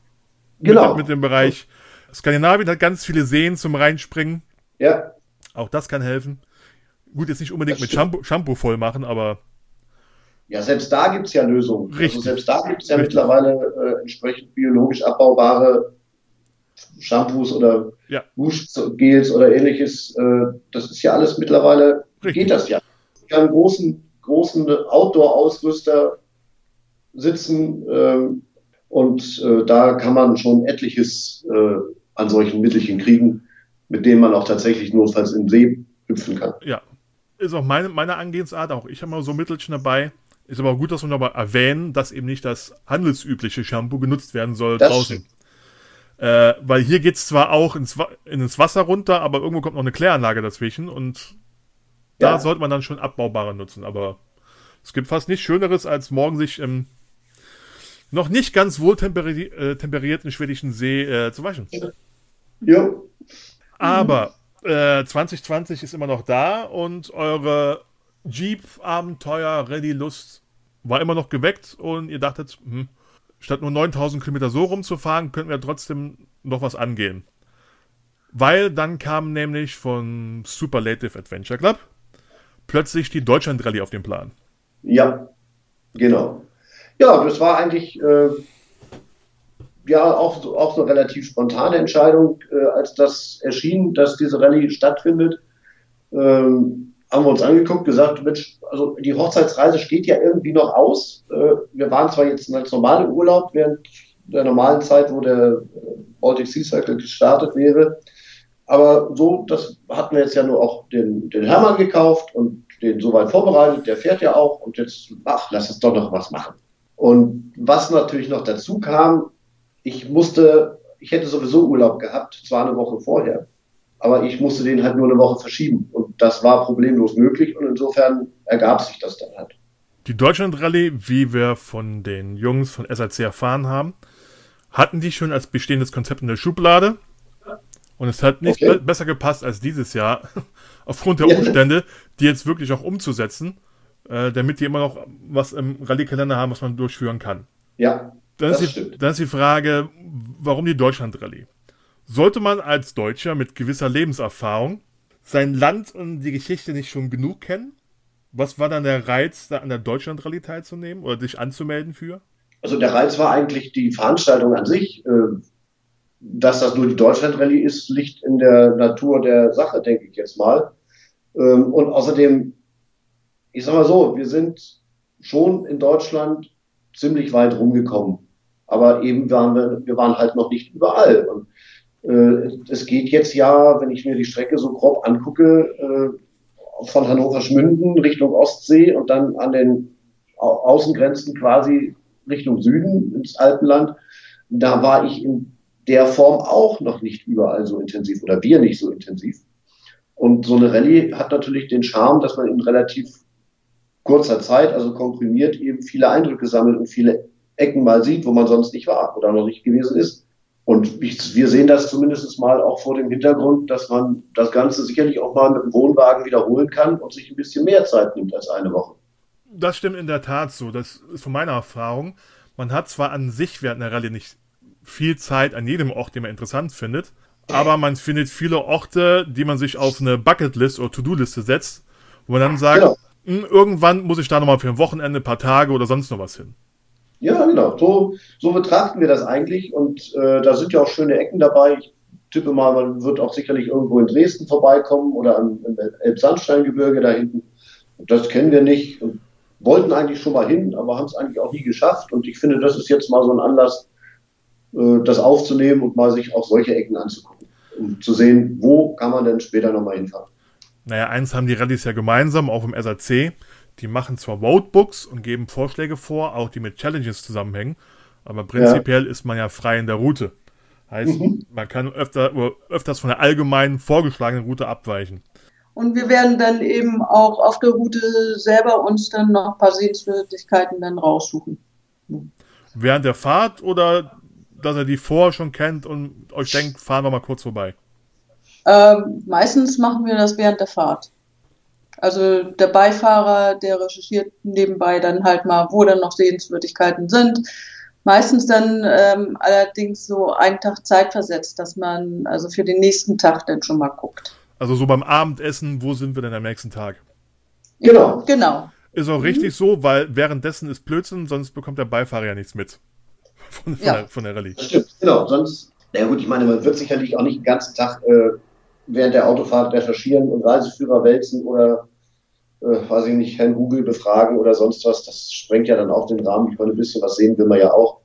Genau. Mit, mit dem Bereich. Skandinavien hat ganz viele Seen zum Reinspringen. Ja. Auch das kann helfen. Gut, jetzt nicht unbedingt mit Shampoo, Shampoo voll machen, aber. Ja, selbst da gibt es ja Lösungen. Also Richtig. Also selbst da gibt es ja Richtig. mittlerweile äh, entsprechend biologisch abbaubare Shampoos oder ja. Duschgels oder ähnliches. Äh, das ist ja alles mittlerweile, Richtig. geht das ja. Ich kann einen großen, großen Outdoor-Ausrüster sitzen ähm, und äh, da kann man schon etliches äh, an solchen Mittelchen kriegen, mit denen man auch tatsächlich notfalls im See hüpfen kann. Ja, ist auch meine, meine Angehensart, auch ich habe mal so Mittelchen dabei. Ist aber auch gut, dass wir nochmal erwähnen, dass eben nicht das handelsübliche Shampoo genutzt werden soll das draußen. Äh, weil hier geht es zwar auch ins, ins Wasser runter, aber irgendwo kommt noch eine Kläranlage dazwischen und ja. da sollte man dann schon abbaubare nutzen. Aber es gibt fast nichts Schöneres, als morgen sich im noch nicht ganz wohl temperi äh, temperierten schwedischen See äh, zu waschen. Ja. Aber 2020 äh, ist immer noch da und eure Jeep-Abenteuer-Rallye-Lust war immer noch geweckt und ihr dachtet, hm, statt nur 9000 Kilometer so rumzufahren, könnten wir trotzdem noch was angehen. Weil dann kam nämlich von Superlative Adventure Club plötzlich die Deutschland-Rallye auf den Plan. Ja, genau. Ja, das war eigentlich äh, ja auch, so, auch eine relativ spontane Entscheidung, äh, als das erschien, dass diese Rallye stattfindet. Ähm, haben wir uns angeguckt, gesagt, Mensch, also die Hochzeitsreise steht ja irgendwie noch aus. Äh, wir waren zwar jetzt als normale Urlaub während der normalen Zeit, wo der äh, Baltic Sea Cycle gestartet wäre. Aber so, das hatten wir jetzt ja nur auch den, den Hermann gekauft und den soweit vorbereitet, der fährt ja auch und jetzt, ach, lass uns doch noch was machen. Und was natürlich noch dazu kam, ich musste, ich hätte sowieso Urlaub gehabt, zwar eine Woche vorher, aber ich musste den halt nur eine Woche verschieben. Und das war problemlos möglich und insofern ergab sich das dann halt. Die Deutschland-Rallye, wie wir von den Jungs von SAC erfahren haben, hatten die schon als bestehendes Konzept in der Schublade. Und es hat nicht okay. be besser gepasst als dieses Jahr, aufgrund der Umstände, die jetzt wirklich auch umzusetzen, äh, damit die immer noch was im Rallye-Kalender haben, was man durchführen kann. Ja. Dann, das ist die, dann ist die Frage, warum die Deutschland-Rallye? Sollte man als Deutscher mit gewisser Lebenserfahrung sein Land und die Geschichte nicht schon genug kennen? Was war dann der Reiz, da an der Deutschland-Rallye teilzunehmen oder sich anzumelden für? Also der Reiz war eigentlich die Veranstaltung an sich. Äh, dass das nur die Deutschland-Rallye ist, liegt in der Natur der Sache, denke ich jetzt mal. Ähm, und außerdem, ich sag mal so, wir sind schon in Deutschland ziemlich weit rumgekommen. Aber eben waren wir, wir waren halt noch nicht überall. Und äh, es geht jetzt ja, wenn ich mir die Strecke so grob angucke, äh, von Hannover Schmünden Richtung Ostsee und dann an den Außengrenzen quasi Richtung Süden ins Alpenland. Da war ich in der Form auch noch nicht überall so intensiv oder wir nicht so intensiv. Und so eine Rallye hat natürlich den Charme, dass man in relativ kurzer Zeit, also komprimiert, eben viele Eindrücke sammelt und viele Ecken mal sieht, wo man sonst nicht war oder noch nicht gewesen ist. Und ich, wir sehen das zumindest mal auch vor dem Hintergrund, dass man das Ganze sicherlich auch mal mit dem Wohnwagen wiederholen kann und sich ein bisschen mehr Zeit nimmt als eine Woche. Das stimmt in der Tat so. Das ist von meiner Erfahrung. Man hat zwar an sich während der Rallye nicht viel Zeit an jedem Ort, den man interessant findet, aber man findet viele Orte, die man sich auf eine Bucketlist oder To-Do-Liste setzt, wo man dann sagt, genau. Hm, irgendwann muss ich da nochmal für ein Wochenende, ein paar Tage oder sonst noch was hin. Ja, genau. So, so betrachten wir das eigentlich. Und äh, da sind ja auch schöne Ecken dabei. Ich tippe mal, man wird auch sicherlich irgendwo in Dresden vorbeikommen oder am Elbsandsteingebirge da hinten. Das kennen wir nicht und wollten eigentlich schon mal hin, aber haben es eigentlich auch nie geschafft. Und ich finde, das ist jetzt mal so ein Anlass, äh, das aufzunehmen und mal sich auch solche Ecken anzugucken, um zu sehen, wo kann man denn später nochmal hinfahren. Naja, eins haben die Rallyes ja gemeinsam, auch im SAC. Die machen zwar Roadbooks und geben Vorschläge vor, auch die mit Challenges zusammenhängen, aber prinzipiell ja. ist man ja frei in der Route. Heißt, mhm. man kann öfter, öfters von der allgemeinen vorgeschlagenen Route abweichen. Und wir werden dann eben auch auf der Route selber uns dann noch ein paar Sehenswürdigkeiten dann raussuchen. Während der Fahrt oder dass er die vorher schon kennt und euch denkt, fahren wir mal kurz vorbei? Ähm, meistens machen wir das während der Fahrt. Also der Beifahrer, der recherchiert nebenbei dann halt mal, wo dann noch Sehenswürdigkeiten sind. Meistens dann ähm, allerdings so einen Tag Zeit versetzt, dass man also für den nächsten Tag dann schon mal guckt. Also so beim Abendessen, wo sind wir denn am nächsten Tag? Genau. Genau. Ist auch mhm. richtig so, weil währenddessen ist Blödsinn, sonst bekommt der Beifahrer ja nichts mit von, von, ja. der, von der Rallye. Stimmt, genau. Sonst, na gut, ich meine, man wird sicherlich auch nicht den ganzen Tag äh, während der Autofahrt recherchieren und Reiseführer wälzen oder, äh, weiß ich nicht, Herrn Google befragen oder sonst was. Das sprengt ja dann auch den Rahmen. Ich meine, ein bisschen was sehen will man ja auch.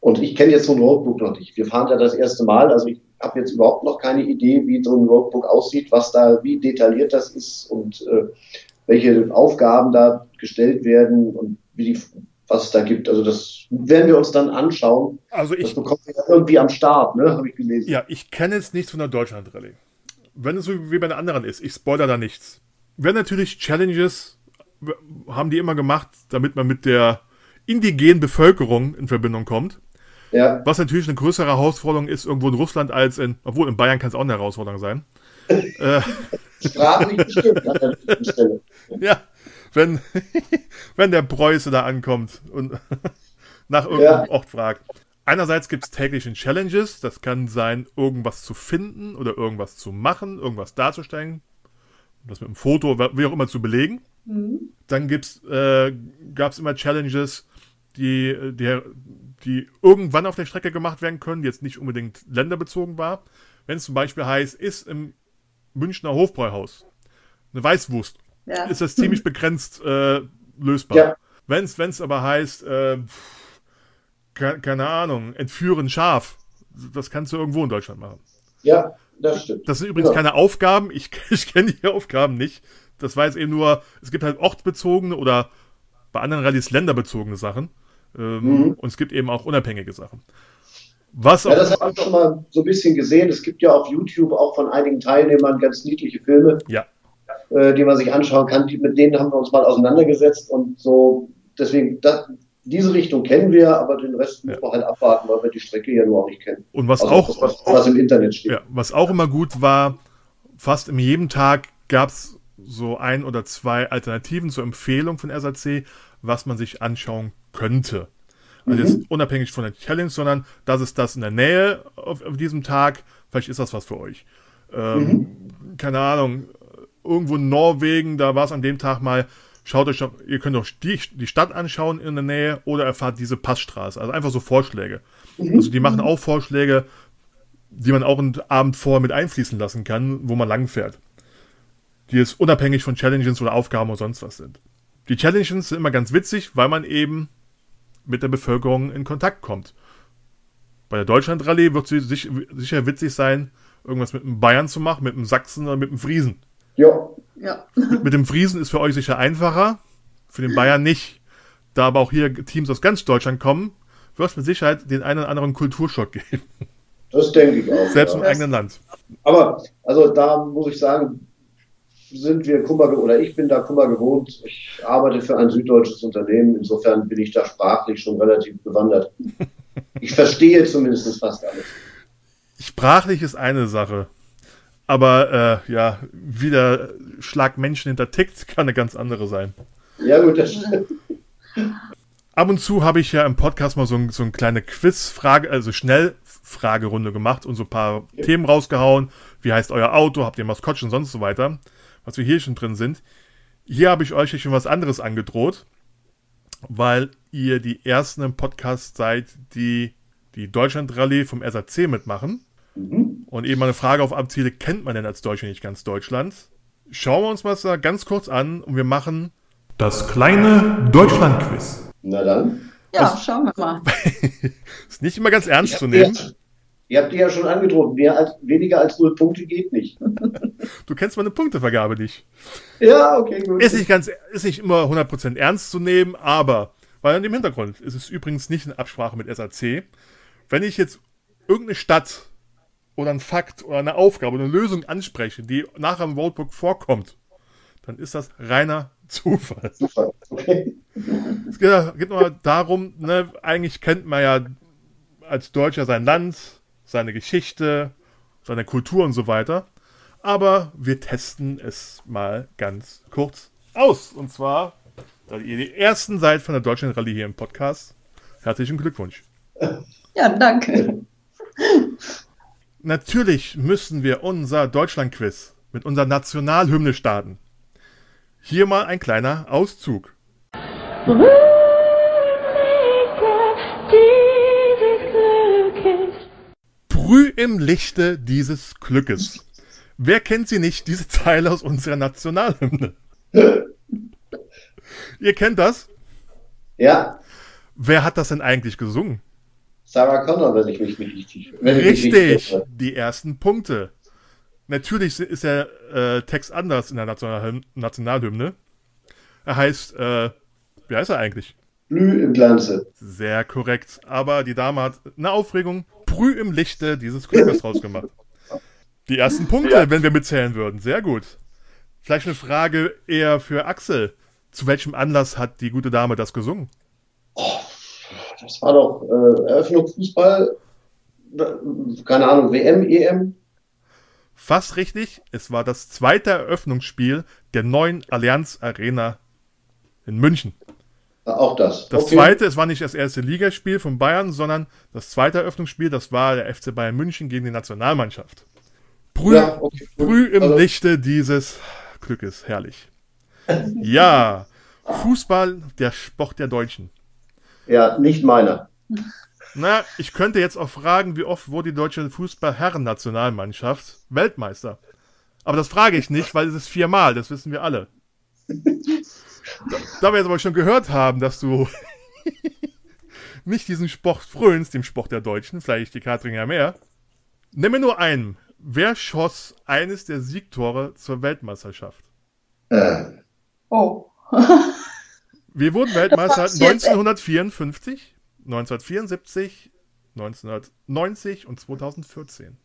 Und ich kenne jetzt so ein Roadbook noch nicht. Wir fahren ja das erste Mal, also ich habe jetzt überhaupt noch keine Idee, wie so ein Roadbook aussieht, was da, wie detailliert das ist und äh, welche Aufgaben da gestellt werden und wie die was es da gibt. Also das werden wir uns dann anschauen. Also ich, das bekommt ja irgendwie am Start, ne? Habe ich gelesen. Ja, ich kenne jetzt nichts von der Deutschland-Rallye. Wenn es so wie bei den anderen ist, ich spoiler da nichts. Wenn natürlich Challenges haben die immer gemacht, damit man mit der indigenen Bevölkerung in Verbindung kommt. Ja. Was natürlich eine größere Herausforderung ist irgendwo in Russland als in, obwohl in Bayern kann es auch eine Herausforderung sein. äh, Sprachlich bestimmt an der Stelle. Ja, wenn, wenn der Preuße da ankommt und nach irgendeinem ja. Ort fragt. Einerseits gibt es tägliche Challenges, das kann sein, irgendwas zu finden oder irgendwas zu machen, irgendwas darzustellen, das mit einem Foto, wie auch immer zu belegen. Mhm. Dann äh, gab es immer Challenges, die, die, die irgendwann auf der Strecke gemacht werden können, die jetzt nicht unbedingt länderbezogen war. Wenn es zum Beispiel heißt, ist im Münchner Hofbräuhaus eine Weißwurst ja. ist das ziemlich begrenzt äh, lösbar. Ja. Wenn es aber heißt, äh, keine, keine Ahnung, entführen Schaf, das kannst du irgendwo in Deutschland machen. Ja, das stimmt. Das sind übrigens ja. keine Aufgaben, ich, ich kenne die Aufgaben nicht. Das weiß eben nur, es gibt halt ortsbezogene oder bei anderen Rallyes länderbezogene Sachen. Ähm, mhm. Und es gibt eben auch unabhängige Sachen. Was ja, das habe ich schon mal so ein bisschen gesehen. Es gibt ja auf YouTube auch von einigen Teilnehmern ganz niedliche Filme. Ja äh, die man sich anschauen kann. Die, mit denen haben wir uns mal auseinandergesetzt und so. Deswegen, das, diese Richtung kennen wir, aber den Rest müssen wir halt abwarten, weil wir die Strecke ja nur auch nicht kennen. Und was also, auch was, was, im Internet steht. Ja, was auch immer gut war, fast in jedem Tag gab es so ein oder zwei Alternativen zur Empfehlung von SAC, was man sich anschauen könnte. Also mhm. jetzt unabhängig von der Challenge, sondern das ist das in der Nähe auf, auf diesem Tag. Vielleicht ist das was für euch. Ähm, mhm. Keine Ahnung, irgendwo in Norwegen, da war es an dem Tag mal, schaut euch, ihr könnt euch die, die Stadt anschauen in der Nähe oder erfahrt diese Passstraße. Also einfach so Vorschläge. Mhm. Also die machen auch Vorschläge, die man auch einen Abend vorher mit einfließen lassen kann, wo man langfährt. Die jetzt unabhängig von Challenges oder Aufgaben oder sonst was sind. Die Challenges sind immer ganz witzig, weil man eben mit der Bevölkerung in Kontakt kommt. Bei der Deutschland-Rallye wird es sich, sicher witzig sein, irgendwas mit dem Bayern zu machen, mit dem Sachsen oder mit dem Friesen. Ja, Ja. Mit, mit dem Friesen ist für euch sicher einfacher, für den Bayern nicht. Da aber auch hier Teams aus ganz Deutschland kommen, wird es mit Sicherheit den einen oder anderen Kulturschock geben, das denke ich auch. selbst ja. im eigenen Land. Aber, also da muss ich sagen, sind wir Kummer, oder ich bin da Kummer gewohnt. Ich arbeite für ein süddeutsches Unternehmen. Insofern bin ich da sprachlich schon relativ bewandert. Ich verstehe zumindest fast alles. Sprachlich ist eine Sache, aber äh, ja, wie der Schlag Menschen hintertickt, kann eine ganz andere sein. Ja, gut, das stimmt. Ab und zu habe ich ja im Podcast mal so, ein, so eine kleine Quiz-Frage, also Schnellfragerunde gemacht und so ein paar Themen rausgehauen. Wie heißt euer Auto? Habt ihr Maskottchen und sonst so weiter? Was wir hier schon drin sind. Hier habe ich euch ja schon was anderes angedroht, weil ihr die ersten im Podcast seid, die die Deutschland-Rallye vom SAC mitmachen. Und eben mal eine Frage auf abziele, kennt man denn als Deutsche nicht ganz Deutschland? Schauen wir uns mal das da ganz kurz an und wir machen das kleine Deutschland-Quiz. Na dann. Ja, schauen wir mal. Ist nicht immer ganz ernst Ich zu nehmen. Ihr habt die ja schon angedroht. Mehr als, weniger als null Punkte geht nicht. Du kennst meine Punktevergabe nicht. Ja, okay, gut. Ist nicht ganz, ist nicht immer 100% ernst zu nehmen, aber, weil an dem Hintergrund ist es übrigens nicht in Absprache mit SAC. Wenn ich jetzt irgendeine Stadt oder ein Fakt oder eine Aufgabe oder eine Lösung anspreche, die nachher im Roadbook vorkommt, dann ist das reiner Zufall. Zufall. Okay. Es geht, geht nur darum, ne, eigentlich kennt man ja als Deutscher sein Land, seine Geschichte, seine Kultur und so weiter. Aber wir testen es mal ganz kurz aus. Und zwar, da ihr die ersten seid von der Deutschen Rallye hier im Podcast, herzlichen Glückwunsch. Ja, danke. Natürlich müssen wir unser Deutschland-Quiz mit unserer Nationalhymne starten. Hier mal ein kleiner Auszug. Brüh im Lichte dieses Glückes. Wer kennt sie nicht, diese Zeile aus unserer Nationalhymne? Ihr kennt das? Ja, Wer hat das denn eigentlich gesungen? Sarah Connor, wenn ich mich nicht richtig. Richtig, die ersten Punkte. Natürlich ist der äh, Text anders in der Nationalhymne. Nationalhymne. Er heißt, äh, wie heißt er eigentlich? Blüh im Glanze. Sehr korrekt. Aber die Dame hat eine Aufregung früh im Lichte dieses Glückes draus gemacht. Die ersten Punkte, wenn wir mitzählen würden. Sehr gut. Vielleicht eine Frage eher für Axel. Zu welchem Anlass hat die gute Dame das gesungen? Das war doch äh, Eröffnung Fußball. Keine Ahnung, WM, EM. Fast richtig. Es war das zweite Eröffnungsspiel der neuen Allianz Arena in München. Auch das. Das Okay. zweite, es war nicht das erste Ligaspiel von Bayern, sondern das zweite Eröffnungsspiel, das war der FC Bayern München gegen die Nationalmannschaft. Früh, Ja, okay, früh im Also- Lichte dieses Glückes, herrlich. Ja, Fußball, der Sport der Deutschen. Ja, nicht meiner. Na, ich könnte jetzt auch fragen, wie oft wurde die deutsche Fußball-Herren-Nationalmannschaft Weltmeister? Aber das frage ich nicht, weil es ist viermal, das wissen wir alle. Da, da wir jetzt aber schon gehört haben, dass du nicht diesen Sport frönst, dem Sport der Deutschen, vielleicht die Katrin ja mehr. Nimm mir nur einen. Wer schoss eines der Siegtore zur Weltmeisterschaft? Äh, Oh. Wir wurden Weltmeister Das war 1954, 1974, 1990 und 2014.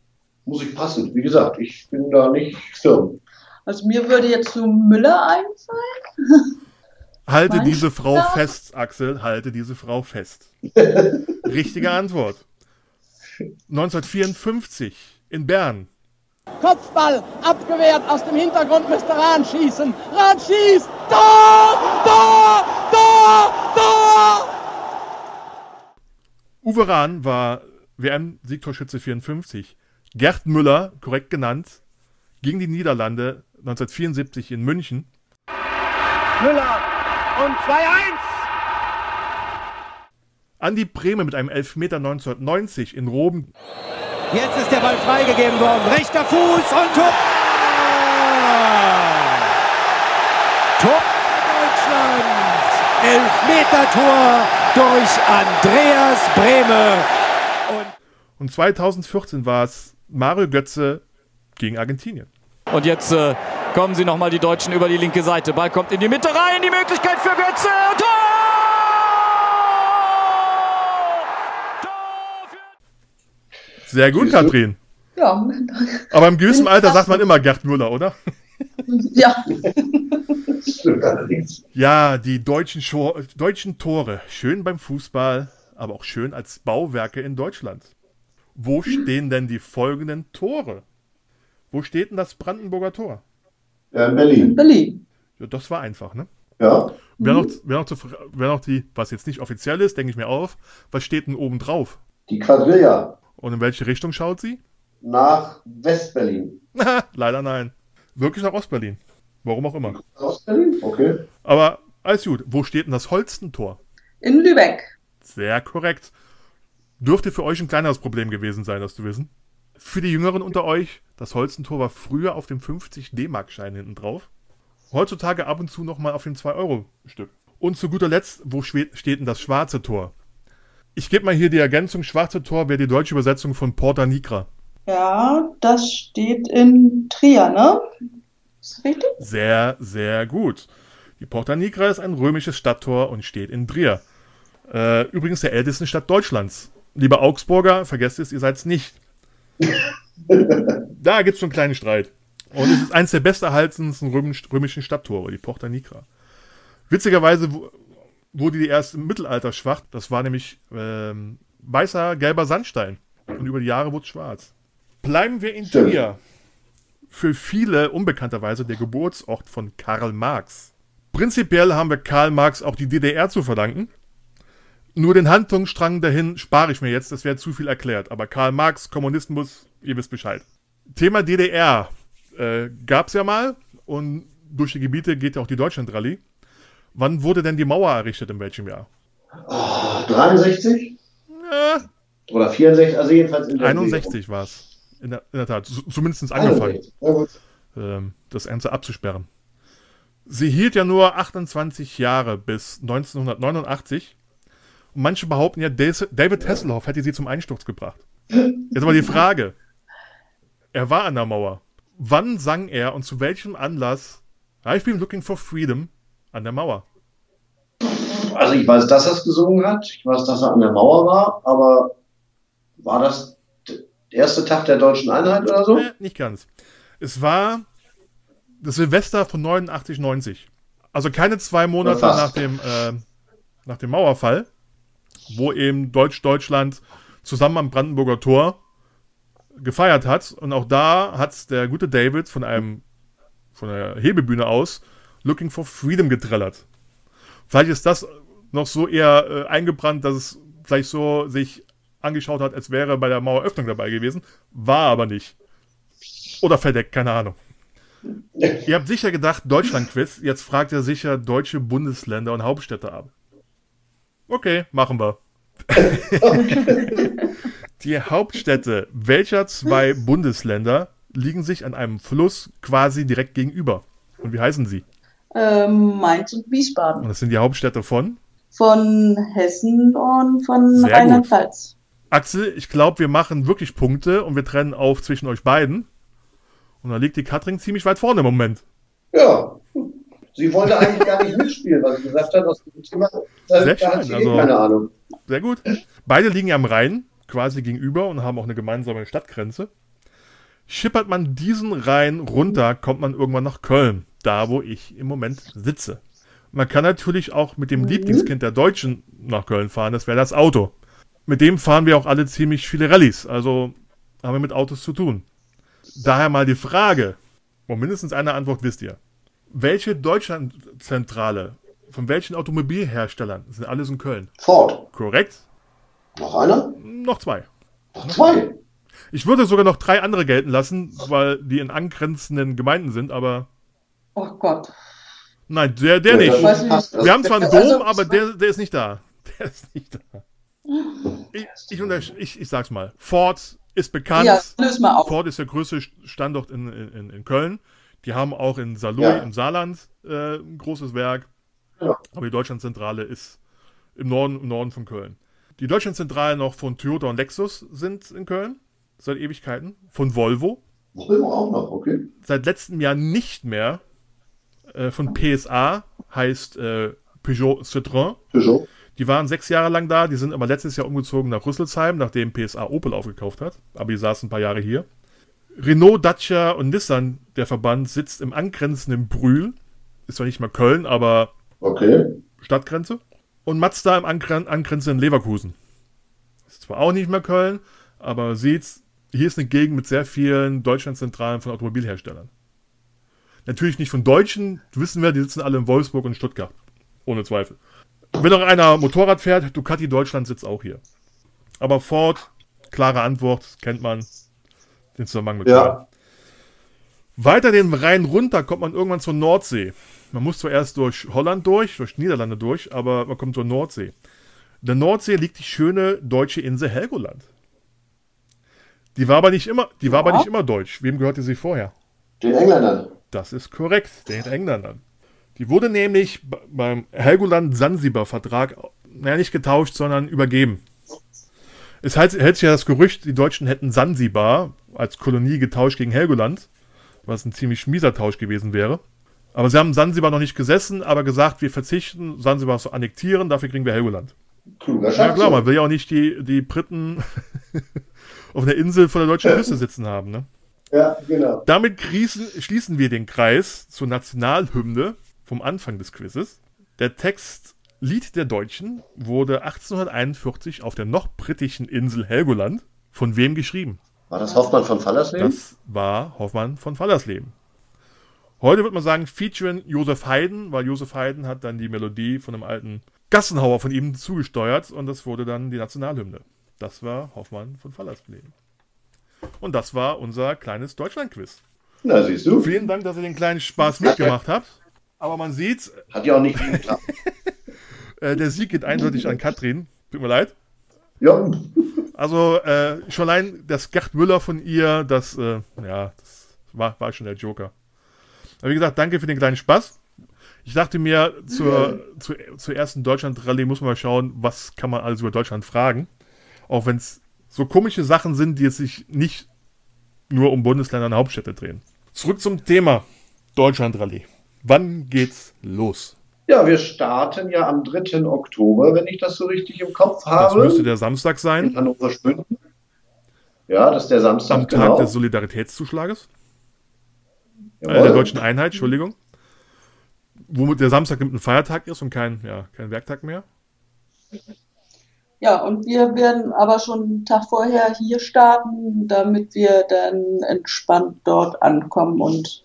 muss ich passen. Wie gesagt, ich bin da nicht firm. Also mir würde jetzt so Müller einfallen. Halte Mein diese Frau Gott. fest, Axel, halte diese Frau fest. Richtige Antwort. 1954 in Bern. Kopfball abgewehrt aus dem Hintergrund müsste Rahn schießen. Rahn schießt. Tor! Tor! Tor! Tor! Uwe Rahn war WM-Siegtorschütze 54. Gerd Müller, korrekt genannt, gegen die Niederlande 1974 in München. Müller und 2-1. Andi Brehme mit einem Elfmeter 1990 in Rom Jetzt ist der Ball freigegeben worden. Rechter Fuß und Tor! Tor Deutschland! Elfmeter-Tor durch Andreas Brehme. Und Und 2014 war es Mario Götze gegen Argentinien. Und jetzt äh, kommen sie nochmal die Deutschen über die linke Seite. Ball kommt in die Mitte rein, die Möglichkeit für Götze. Tor! Sehr gut, Katrin. Ja, Aber im gewissen Alter sagt man immer Gerd Müller, oder? ja, Stimmt allerdings. Ja, die deutschen, Schor deutschen Tore. Schön beim Fußball, aber auch schön als Bauwerke in Deutschland. Wo stehen denn die folgenden Tore? Wo steht denn das Brandenburger Tor? Ja, in Berlin. Berlin. Ja, das war einfach, ne? Ja. Wer, noch, wer, noch zu, wer noch die, was jetzt nicht offiziell ist, denke ich mir auf, was steht denn oben drauf? Die Quadrilla Und in welche Richtung schaut sie? nach Westberlin. Leider nein. Wirklich nach Ostberlin. Warum auch immer. Ostberlin? Okay. Aber alles gut. Wo steht denn das Holstentor? In Lübeck. Sehr korrekt. Dürfte für euch ein kleineres Problem gewesen sein, das zu wissen. Für die Jüngeren unter euch, das Holstentor war früher auf dem 50 D-Mark-Schein hinten drauf. Heutzutage ab und zu nochmal auf dem 2-Euro-Stück. Und zu guter Letzt, wo steht denn das schwarze Tor? Ich gebe mal hier die Ergänzung, schwarze Tor wäre die deutsche Übersetzung von Porta Nigra. Ja, das steht in Trier, ne? Ist das richtig? Sehr, sehr gut. Die Porta Nigra ist ein römisches Stadttor und steht in Trier. Äh, übrigens der ältesten Stadt Deutschlands. Liebe Augsburger, vergesst es, ihr seid's nicht. da gibt's so einen kleinen Streit. Und es ist eines der besterhaltensten römisch, römischen Stadttore, die Porta Nigra. Witzigerweise wurde die erst im Mittelalter schwach. Das war nämlich ähm, weißer, gelber Sandstein. Und über die Jahre wurde es schwarz. Bleiben wir in Stimmt. Trier. Für viele unbekannterweise der Geburtsort von Karl Marx. Prinzipiell haben wir Karl Marx auch die DDR zu verdanken. Nur den Handlungsstrang dahin spare ich mir jetzt, das wäre zu viel erklärt. Aber Karl Marx, Kommunismus, ihr wisst Bescheid. Thema DDR äh, gab es ja mal und durch die Gebiete geht ja auch die Deutschland-Rallye. Wann wurde denn die Mauer errichtet, in welchem Jahr? 63? Ja, Oder 64? Also jedenfalls in der 61 war es. In der, in der Tat, zumindest angefangen. 61. Ja, gut. ähm, das Ganze abzusperren. Sie hielt ja nur 28 Jahre bis 1989. Und manche behaupten ja, David Hasselhoff hätte sie zum Einsturz gebracht. Jetzt aber die Frage. Er war an der Mauer. Wann sang er und zu welchem Anlass I've been looking for freedom an der Mauer? Also ich weiß, dass er es gesungen hat. Ich weiß, dass er an der Mauer war. Aber war das der erste Tag der deutschen Einheit oder so? Äh, nicht ganz. Es war das Silvester von 89, 90. Also keine zwei Monate fast. nach dem, äh, nach dem Mauerfall, wo eben Deutsch-Deutschland zusammen am Brandenburger Tor gefeiert hat. Und auch da hat der gute David von einem von der Hebebühne aus Looking for Freedom getrellert. Vielleicht ist das noch so eher äh, eingebrannt, dass es vielleicht so sich angeschaut hat, als wäre bei der Maueröffnung dabei gewesen. War aber nicht. Oder verdeckt, keine Ahnung. Ihr habt sicher gedacht, Deutschland-Quiz. Jetzt fragt er sicher deutsche Bundesländer und Hauptstädte ab. Okay, machen wir. Die Hauptstädte welcher zwei Bundesländer liegen sich an einem Fluss quasi direkt gegenüber? Und wie heißen sie? Ähm, Mainz und Wiesbaden. Und das sind die Hauptstädte von? Von Hessen und von. Rheinland-Pfalz. Axel, ich glaube, wir machen wirklich Punkte und wir trennen auf zwischen euch beiden. Und da liegt die Katrin ziemlich weit vorne im Moment. Ja. Sie wollte eigentlich gar nicht mitspielen, was sie gesagt hat. Das Thema, da, Sehr da hat schön, sie also- keine Ahnung. Sehr gut. Beide liegen ja am Rhein, quasi gegenüber und haben auch eine gemeinsame Stadtgrenze. Schippert man diesen Rhein runter, kommt man irgendwann nach Köln, da wo ich im Moment sitze. Man kann natürlich auch mit dem Lieblingskind der Deutschen nach Köln fahren, das wäre das Auto. Mit dem fahren wir auch alle ziemlich viele Rallyes, also haben wir mit Autos zu tun. Daher mal die Frage, und mindestens eine Antwort wisst ihr. Welche Deutschlandzentrale von welchen Automobilherstellern sind alles in Köln? Ford. Korrekt? Noch einer? Noch zwei. Noch zwei. Ich würde sogar noch drei andere gelten lassen, weil die in angrenzenden Gemeinden sind, aber Oh Gott. nein, der, der nicht. Wir haben zwar einen Also, Dom, aber der, der ist nicht da. Der ist nicht da. Ich, ich, untersch- ich, ich sag's mal. Ford ist bekannt. Ja, löse mal auf. Ford ist der größte Standort in, in, in Köln. Die haben auch in Saarlouis Ja. im Saarland äh, ein großes Werk. Ja. Aber die Deutschlandzentrale ist im Norden, im Norden von Köln. Die Deutschlandzentralen noch von Toyota und Lexus sind in Köln. Seit Ewigkeiten. Von Volvo. Volvo auch noch, okay. Seit letztem Jahr nicht mehr. Äh, von PSA heißt äh, Peugeot Citroën. Peugeot. Die waren sechs Jahre lang da, die sind aber letztes Jahr umgezogen nach Rüsselsheim, nachdem PSA Opel aufgekauft hat. Aber die saßen ein paar Jahre hier. Renault, Dacia und Nissan, der Verband, sitzt im angrenzenden Brühl. Ist zwar nicht mal Köln, aber Okay. Stadtgrenze. Und Mazda im angren angrenzenden Leverkusen. Ist zwar auch nicht mehr Köln, aber sieht's, hier ist eine Gegend mit sehr vielen Deutschlandzentralen von Automobilherstellern. Natürlich nicht von Deutschen, wissen wir, die sitzen alle in Wolfsburg und Stuttgart. Ohne Zweifel. Wenn noch einer Motorrad fährt, Ducati Deutschland sitzt auch hier. Aber Ford, klare Antwort, kennt man. Den Zusammenhang mit Ja. Köln. Weiter den Rhein runter kommt man irgendwann zur Nordsee. Man muss zwar erst durch Holland durch, durch Niederlande durch, aber man kommt zur Nordsee. In der Nordsee liegt die schöne deutsche Insel Helgoland. Die war aber nicht immer, die war aber nicht immer deutsch. Wem gehörte sie vorher? Den Engländern. Das ist korrekt, den Engländern. Die wurde nämlich beim Helgoland-Sansibar-Vertrag, naja, nicht getauscht, sondern übergeben. Es hält, hält sich ja das Gerücht, die Deutschen hätten Sansibar als Kolonie getauscht gegen Helgoland, was ein ziemlich mieser Tausch gewesen wäre. Aber sie haben Sansibar noch nicht gesessen, aber gesagt, wir verzichten, Sansibar zu annektieren, dafür kriegen wir Helgoland. Kluger Ja klar, man will ja auch nicht die, die Briten auf einer Insel vor der deutschen Küste sitzen haben, ne? Ja, genau. Damit schließen, schließen wir den Kreis zur Nationalhymne vom Anfang des Quizzes. Der Text Lied der Deutschen wurde 1841 auf der noch britischen Insel Helgoland von wem geschrieben? War das Hoffmann von Fallersleben? Das war Hoffmann von Fallersleben. Heute würde man sagen, featuring Josef Haydn, weil Josef Haydn hat dann die Melodie von einem alten Gassenhauer von ihm zugesteuert und das wurde dann die Nationalhymne. Das war Hoffmann von Fallersleben. Und das war unser kleines Deutschland-Quiz. Na, siehst du. Vielen Dank, dass ihr den kleinen Spaß mitgemacht habt. Aber man sieht, Hat ja auch nicht viel geklappt. äh, der Sieg geht eindeutig an Katrin. Tut mir leid. ja, Also äh, schon allein das Gerd Müller von ihr, das, äh, ja, das war, war schon der Joker. Aber wie gesagt, danke für den kleinen Spaß. Ich dachte mir, zur, zur, zur ersten Deutschland-Rallye muss man mal schauen, was kann man alles über Deutschland fragen. Auch wenn es so komische Sachen sind, die jetzt sich nicht nur um Bundesländer und Hauptstädte drehen. Zurück zum Thema Deutschland-Rallye. Wann geht's los? ja, wir starten ja am 3. Oktober, wenn ich das so richtig im Kopf Das habe. müsste der Samstag in sein, Hannover Schwinden. Ja, das ist der Samstag, am Tag genau. des Solidaritätszuschlages. Äh, der deutschen Einheit, Entschuldigung. Womit der Samstag ein Feiertag ist und kein, ja, kein Werktag mehr. Ja, und wir werden aber schon einen Tag vorher hier starten, damit wir dann entspannt dort ankommen und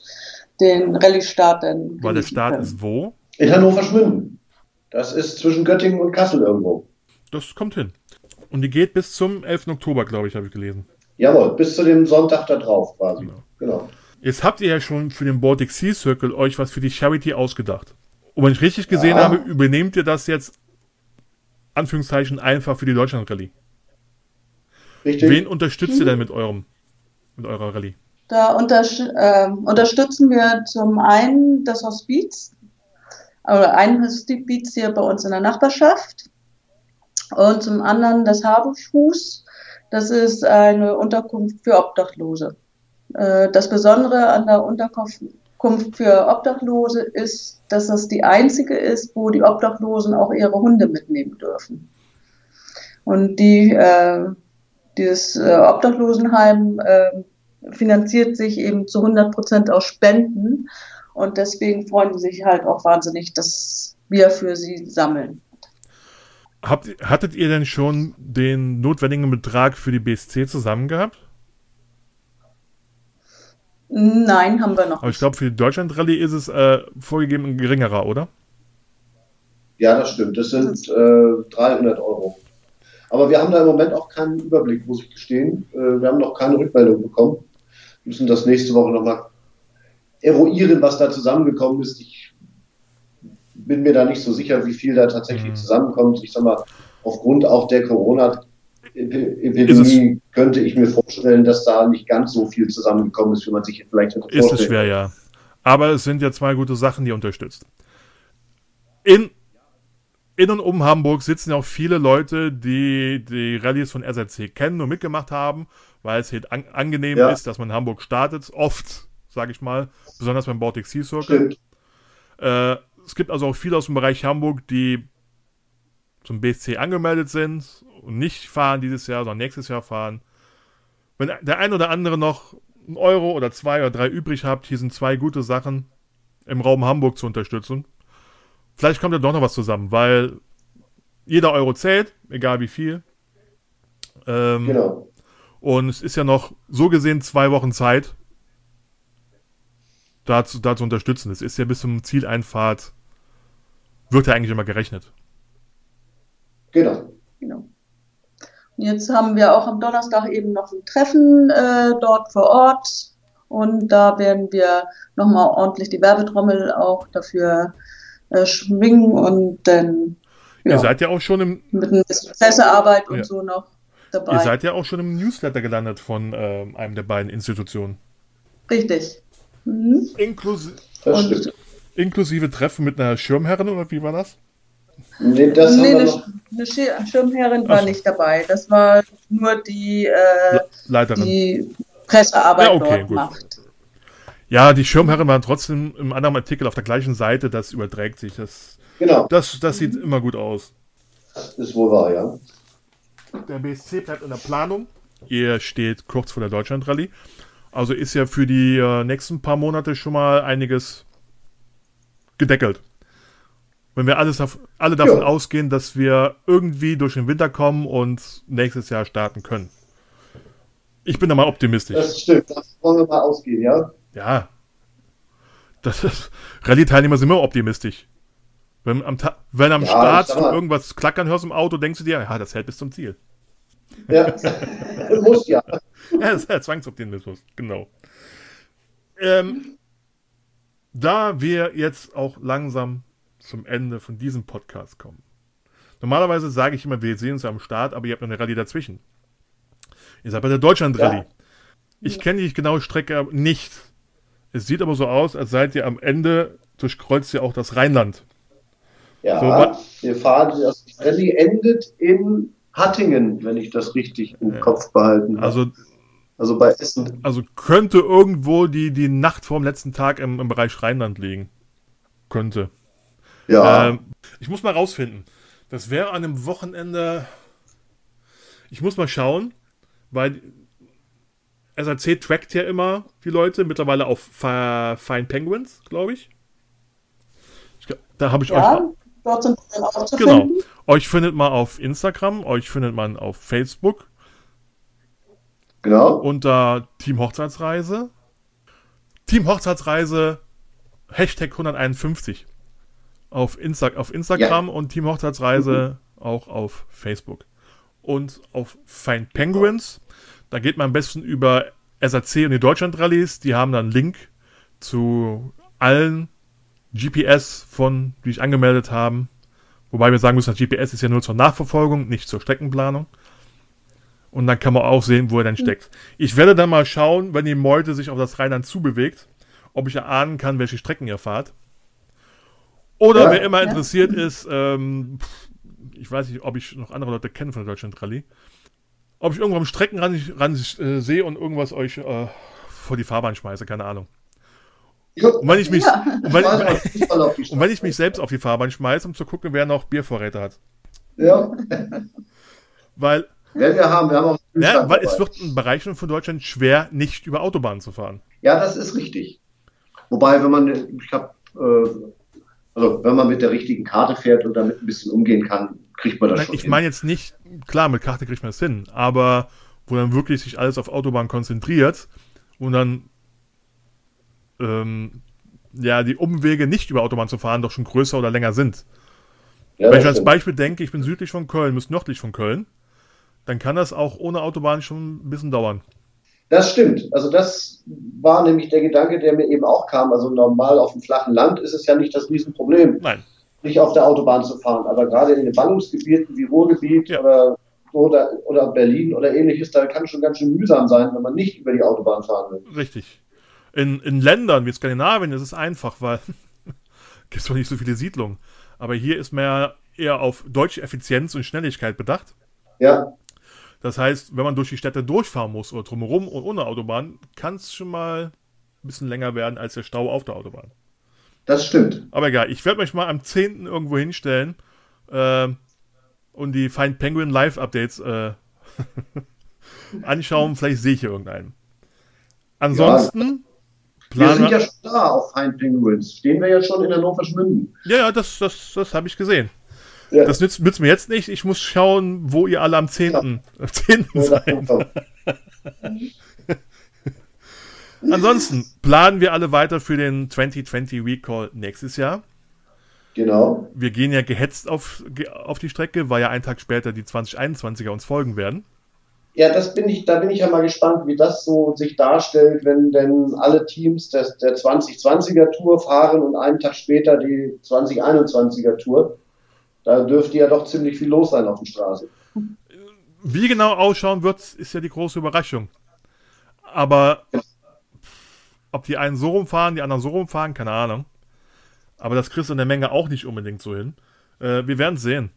den Rallye-Start dann Weil der Start können. ist wo? In Hannover Schwinden. Das ist zwischen Göttingen und Kassel irgendwo. Das kommt hin. Und die geht bis zum 11. Oktober, glaube ich, habe ich gelesen. Jawohl, bis zu dem Sonntag da drauf quasi. Genau. Genau. Jetzt habt ihr ja schon für den Baltic Sea Circle euch was für die Charity ausgedacht. Und wenn ich richtig gesehen Ja. habe, übernehmt ihr das jetzt, Anführungszeichen, einfach für die Deutschland Rallye. Richtig? Wen unterstützt ihr denn mit eurem, mit eurer Rallye? Da untersch ähm, unterstützen wir zum einen das Hospiz, oder ein Hospiz hier bei uns in der Nachbarschaft und zum anderen das Habefuß. Das ist eine Unterkunft für Obdachlose. Äh, das Besondere an der Unterkunft für Obdachlose ist, dass das die einzige ist, wo die Obdachlosen auch ihre Hunde mitnehmen dürfen. Und die, äh, dieses äh, Obdachlosenheim äh, finanziert sich eben zu 100 Prozent aus Spenden. Und deswegen freuen sie sich halt auch wahnsinnig, dass wir für sie sammeln. Habt, hattet ihr denn schon den notwendigen Betrag für die BSC zusammen gehabt? Nein, haben wir noch Aber ich glaube, für die Deutschland Rallye ist es äh, vorgegeben ein geringerer, oder? Ja, das stimmt. Das sind äh, 300 Euro. Aber wir haben da im Moment auch keinen Überblick, muss ich gestehen. Äh, wir haben noch keine Rückmeldung bekommen. Wir müssen das nächste Woche nochmal eruieren, was da zusammengekommen ist. Ich bin mir da nicht so sicher, wie viel da tatsächlich Mhm. zusammenkommt. Ich sag mal, aufgrund auch der Ist Corona-Epidemie könnte ich mir vorstellen, dass da nicht ganz so viel zusammengekommen ist, wie man sich vielleicht hätte Ist es vorstellen schwer, ja. Aber es sind ja zwei gute Sachen, die unterstützt. In, in und um Hamburg sitzen ja auch viele Leute, die die Rallyes von SRC kennen und mitgemacht haben, weil es halt an, angenehm Ja. ist, dass man in Hamburg startet. Oft, sage ich mal, besonders beim Baltic Sea Circle. Äh, es gibt also auch viele aus dem Bereich Hamburg, die zum BSC angemeldet sind und nicht fahren dieses Jahr, sondern nächstes Jahr fahren. Wenn der ein oder andere noch einen Euro oder zwei oder drei übrig habt, hier sind zwei gute Sachen im Raum Hamburg zu unterstützen. Vielleicht kommt ja doch noch was zusammen, weil jeder Euro zählt, egal wie viel. Ähm, Genau. und es ist ja noch so gesehen zwei Wochen Zeit, da zu, da zu unterstützen. Es ist ja bis zum Zieleinfahrt, wird ja eigentlich immer gerechnet. Genau. Genau. Jetzt haben wir auch am Donnerstag eben noch ein Treffen äh, dort vor Ort. Und da werden wir nochmal ordentlich die Werbetrommel auch dafür äh, schwingen und dann ja, Ihr seid ja auch schon im, mit ein bisschen Pressearbeit und Ja. so noch dabei. ihr seid ja auch schon im Newsletter gelandet von ähm, einem der beiden Institutionen. Richtig. Mhm. Inklusi Und inklusive Treffen mit einer Schirmherrin oder wie war das? Nee, das nee, haben wir eine, noch. eine Schir- Schirmherrin war Ach so. nicht dabei. Das war nur die, äh, Le- Leiterin. die Pressearbeit Ja, okay, dort gut. macht. Ja, die Schirmherren waren trotzdem im anderen Artikel auf der gleichen Seite, das überträgt sich. Das, Genau, das, das sieht immer gut aus. ist wohl wahr, ja. Der BSC bleibt in der Planung. Ihr steht kurz vor der Deutschland-Rallye. Also ist ja für die äh, nächsten paar Monate schon mal einiges gedeckelt. Wenn wir alles alle davon Ja. ausgehen, dass wir irgendwie durch den Winter kommen und nächstes Jahr starten können. Ich bin da mal optimistisch. Das stimmt. Das wollen wir mal ausgehen, ja. Ja. Das ist, Rallye-Teilnehmer sind immer optimistisch. Wenn am, Ta wenn am Ja, Start mal- irgendwas klackern hörst im Auto, denkst du dir, ja, das hält bis zum Ziel. Ja. Muss ja. Ja, das ist der Zwangsoptimismus, genau. Ähm, da wir jetzt auch langsam zum Ende von diesem Podcast kommen. Normalerweise sage ich immer, wir sehen uns am Start, aber ihr habt noch eine Rallye dazwischen. Ihr seid bei der Deutschland-Rallye. Ja. Ich kenne die genaue Strecke nicht. Es sieht aber so aus, als seid ihr am Ende durchkreuzt ihr auch das Rheinland. Ja, So, wir fahren, das Rallye endet in Hattingen, wenn ich das richtig im Ja. Kopf behalten habe. Also, Also bei Essen. also könnte irgendwo die, die Nacht vorm letzten Tag im, im Bereich Rheinland liegen. Könnte. Ja, Ähm, ich muss mal rausfinden. Das wäre an einem Wochenende. Ich muss mal schauen, weil SAC trackt ja immer die Leute, mittlerweile auf Fi- Fine Penguins, glaube ich. ich. glaub, Da habe ich euch. Ja, dort sind wir auch zu Genau. finden. Euch findet man auf Instagram, euch findet man auf Facebook genau. unter Team Hochzeitsreise. Team Hochzeitsreise, Hashtag 151 auf, Insta auf Instagram und Team Hochzeitsreise auch auf Facebook. Und auf Fine Penguins, da geht man am besten über SAC und die Deutschland-Rallyes. Die haben dann einen Link zu allen GPS von, die sich angemeldet haben. Wobei wir sagen müssen, das GPS ist ja nur zur Nachverfolgung, nicht zur Streckenplanung. Und dann kann man auch sehen, wo er dann steckt. Ich werde dann mal schauen, wenn die Meute sich auf das Rheinland zubewegt, ob ich erahnen kann, welche Strecken ihr fahrt. Oder Ja. wer immer Ja. interessiert ist, ähm, ich weiß nicht, ob ich noch andere Leute kenne von der Deutschland Rallye, ob ich irgendwo am Streckenrand ran, äh, sehe und irgendwas euch äh, vor die Fahrbahn schmeiße, keine Ahnung. Ja, Und wenn ich mich, Ja. und wenn, und wenn ich mich selbst auf die Fahrbahn schmeiße, um zu gucken, wer noch Biervorräte hat. Ja, Weil, werden wir haben. Wir haben auch ja, weil es wird in Bereichen von Deutschland schwer, nicht über Autobahnen zu fahren. Ja, das ist richtig. Wobei, wenn man, ich habe, äh, also wenn man mit der richtigen Karte fährt und damit ein bisschen umgehen kann, kriegt man das Nein, schon ich hin. meine jetzt nicht, klar, mit Karte kriegt man es hin, aber wo dann wirklich sich alles auf Autobahn konzentriert und dann ähm, ja die Umwege nicht über Autobahn zu fahren doch schon größer oder länger sind. ja, Wenn ich das als. Beispiel denke, ich bin südlich von Köln, müsste nördlich von Köln, dann kann das auch ohne Autobahn schon ein bisschen dauern. Das stimmt. Also das war nämlich der Gedanke, der mir eben auch kam. Also normal auf dem flachen Land ist es ja nicht das Riesenproblem, Nein, nicht auf der Autobahn zu fahren. Aber gerade in den Ballungsgebieten wie Ruhrgebiet Ja. oder, oder, oder Berlin oder ähnliches, da kann es schon ganz schön mühsam sein, wenn man nicht über die Autobahn fahren will. richtig. In, in Ländern wie Skandinavien ist es einfach, weil gibt es doch nicht so viele Siedlungen. Aber hier ist mehr eher auf deutsche Effizienz und Schnelligkeit bedacht. Ja, Das heißt, wenn man durch die Städte durchfahren muss oder drumherum und ohne Autobahn, kann es schon mal ein bisschen länger werden als der Stau auf der Autobahn. das stimmt. Aber egal, ich werde mich mal am 10. irgendwo hinstellen ähm, und die Find Penguin Live Updates äh, anschauen. Vielleicht sehe ich hier irgendeinen. Ansonsten Wir planen sind wir. ja schon da auf Fine Penguins. Stehen wir ja schon in Hannover Schmünden. Ja, ja, das, das, das habe ich gesehen. Ja. Das nützt, nützt mir jetzt nicht. Ich muss schauen, wo ihr alle am 10. am 10. seid. Ansonsten planen wir alle weiter für den 2020 Recall nächstes Jahr. Genau. Wir gehen ja gehetzt auf, auf die Strecke, weil ja einen Tag später die 2021er uns folgen werden. Ja, das bin ich, da bin ich ja mal gespannt, wie das so sich darstellt, wenn denn alle Teams des, der 2020er Tour fahren und einen Tag später die 2021er Tour. Da dürfte ja doch ziemlich viel los sein auf der Straße. Wie genau ausschauen wird, ist ja die große Überraschung. Aber ob die einen so rumfahren, die anderen so rumfahren, keine Ahnung. Aber das kriegst du in der Menge auch nicht unbedingt so hin. Äh, wir werden sehen.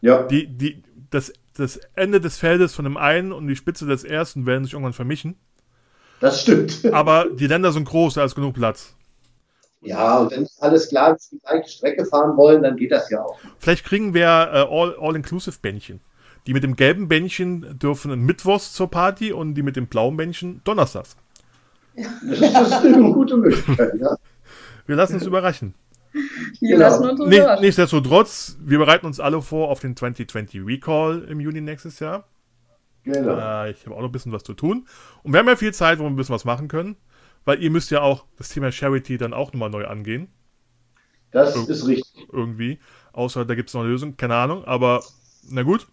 Ja, Die, die, das, das Ende des Feldes von dem einen und die Spitze des ersten werden sich irgendwann vermischen. das stimmt. Aber die Länder sind groß, da ist genug Platz. Ja, und wenn alles klar ist, die gleiche Strecke fahren wollen, dann geht das ja auch. Vielleicht kriegen wir äh, All- All-Inclusive-Bändchen. die mit dem gelben Bändchen dürfen mittwochs zur Party und die mit dem blauen Bändchen donnerstags. Das ist, das ist eine gute Möglichkeit, ja. Wir lassen uns überraschen. Wir Genau. lassen uns Nicht, überraschen. nichtsdestotrotz, wir bereiten uns alle vor auf den 2020 Recall im Juni nächstes Jahr. Genau. Äh, ich habe auch noch ein bisschen was zu tun. Und wir haben ja viel Zeit, wo wir ein bisschen was machen können. Weil ihr müsst ja auch das Thema Charity dann auch nochmal neu angehen. Das ist richtig. Irgendwie. Außer da gibt es noch eine Lösung. Keine Ahnung. Aber na gut.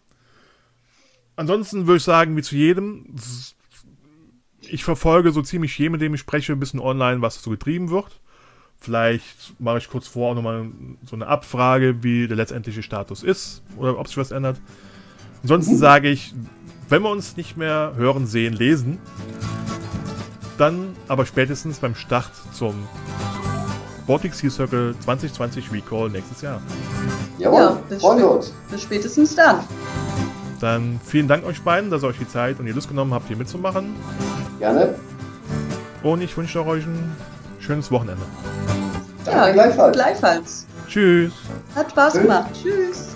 Ansonsten würde ich sagen, wie zu jedem, ich verfolge so ziemlich jedem, mit dem ich spreche, ein bisschen online, was so getrieben wird. Vielleicht mache ich kurz vor auch nochmal so eine Abfrage, wie der letztendliche Status ist oder ob sich was ändert. Ansonsten sage ich, wenn wir uns nicht mehr hören, sehen, lesen, dann aber spätestens beim Start zum Baltic Sea Circle 2020 Recall nächstes Jahr. Jawohl, Ja, das freuen wir uns. Bis spätestens dann. Dann vielen Dank euch beiden, dass ihr euch die Zeit und die Lust genommen habt, hier mitzumachen. Gerne. Und ich wünsche euch ein schönes Wochenende. Danke gleichfalls. Gleichfalls. Tschüss. Hat Spaß Tschüss. gemacht. Tschüss.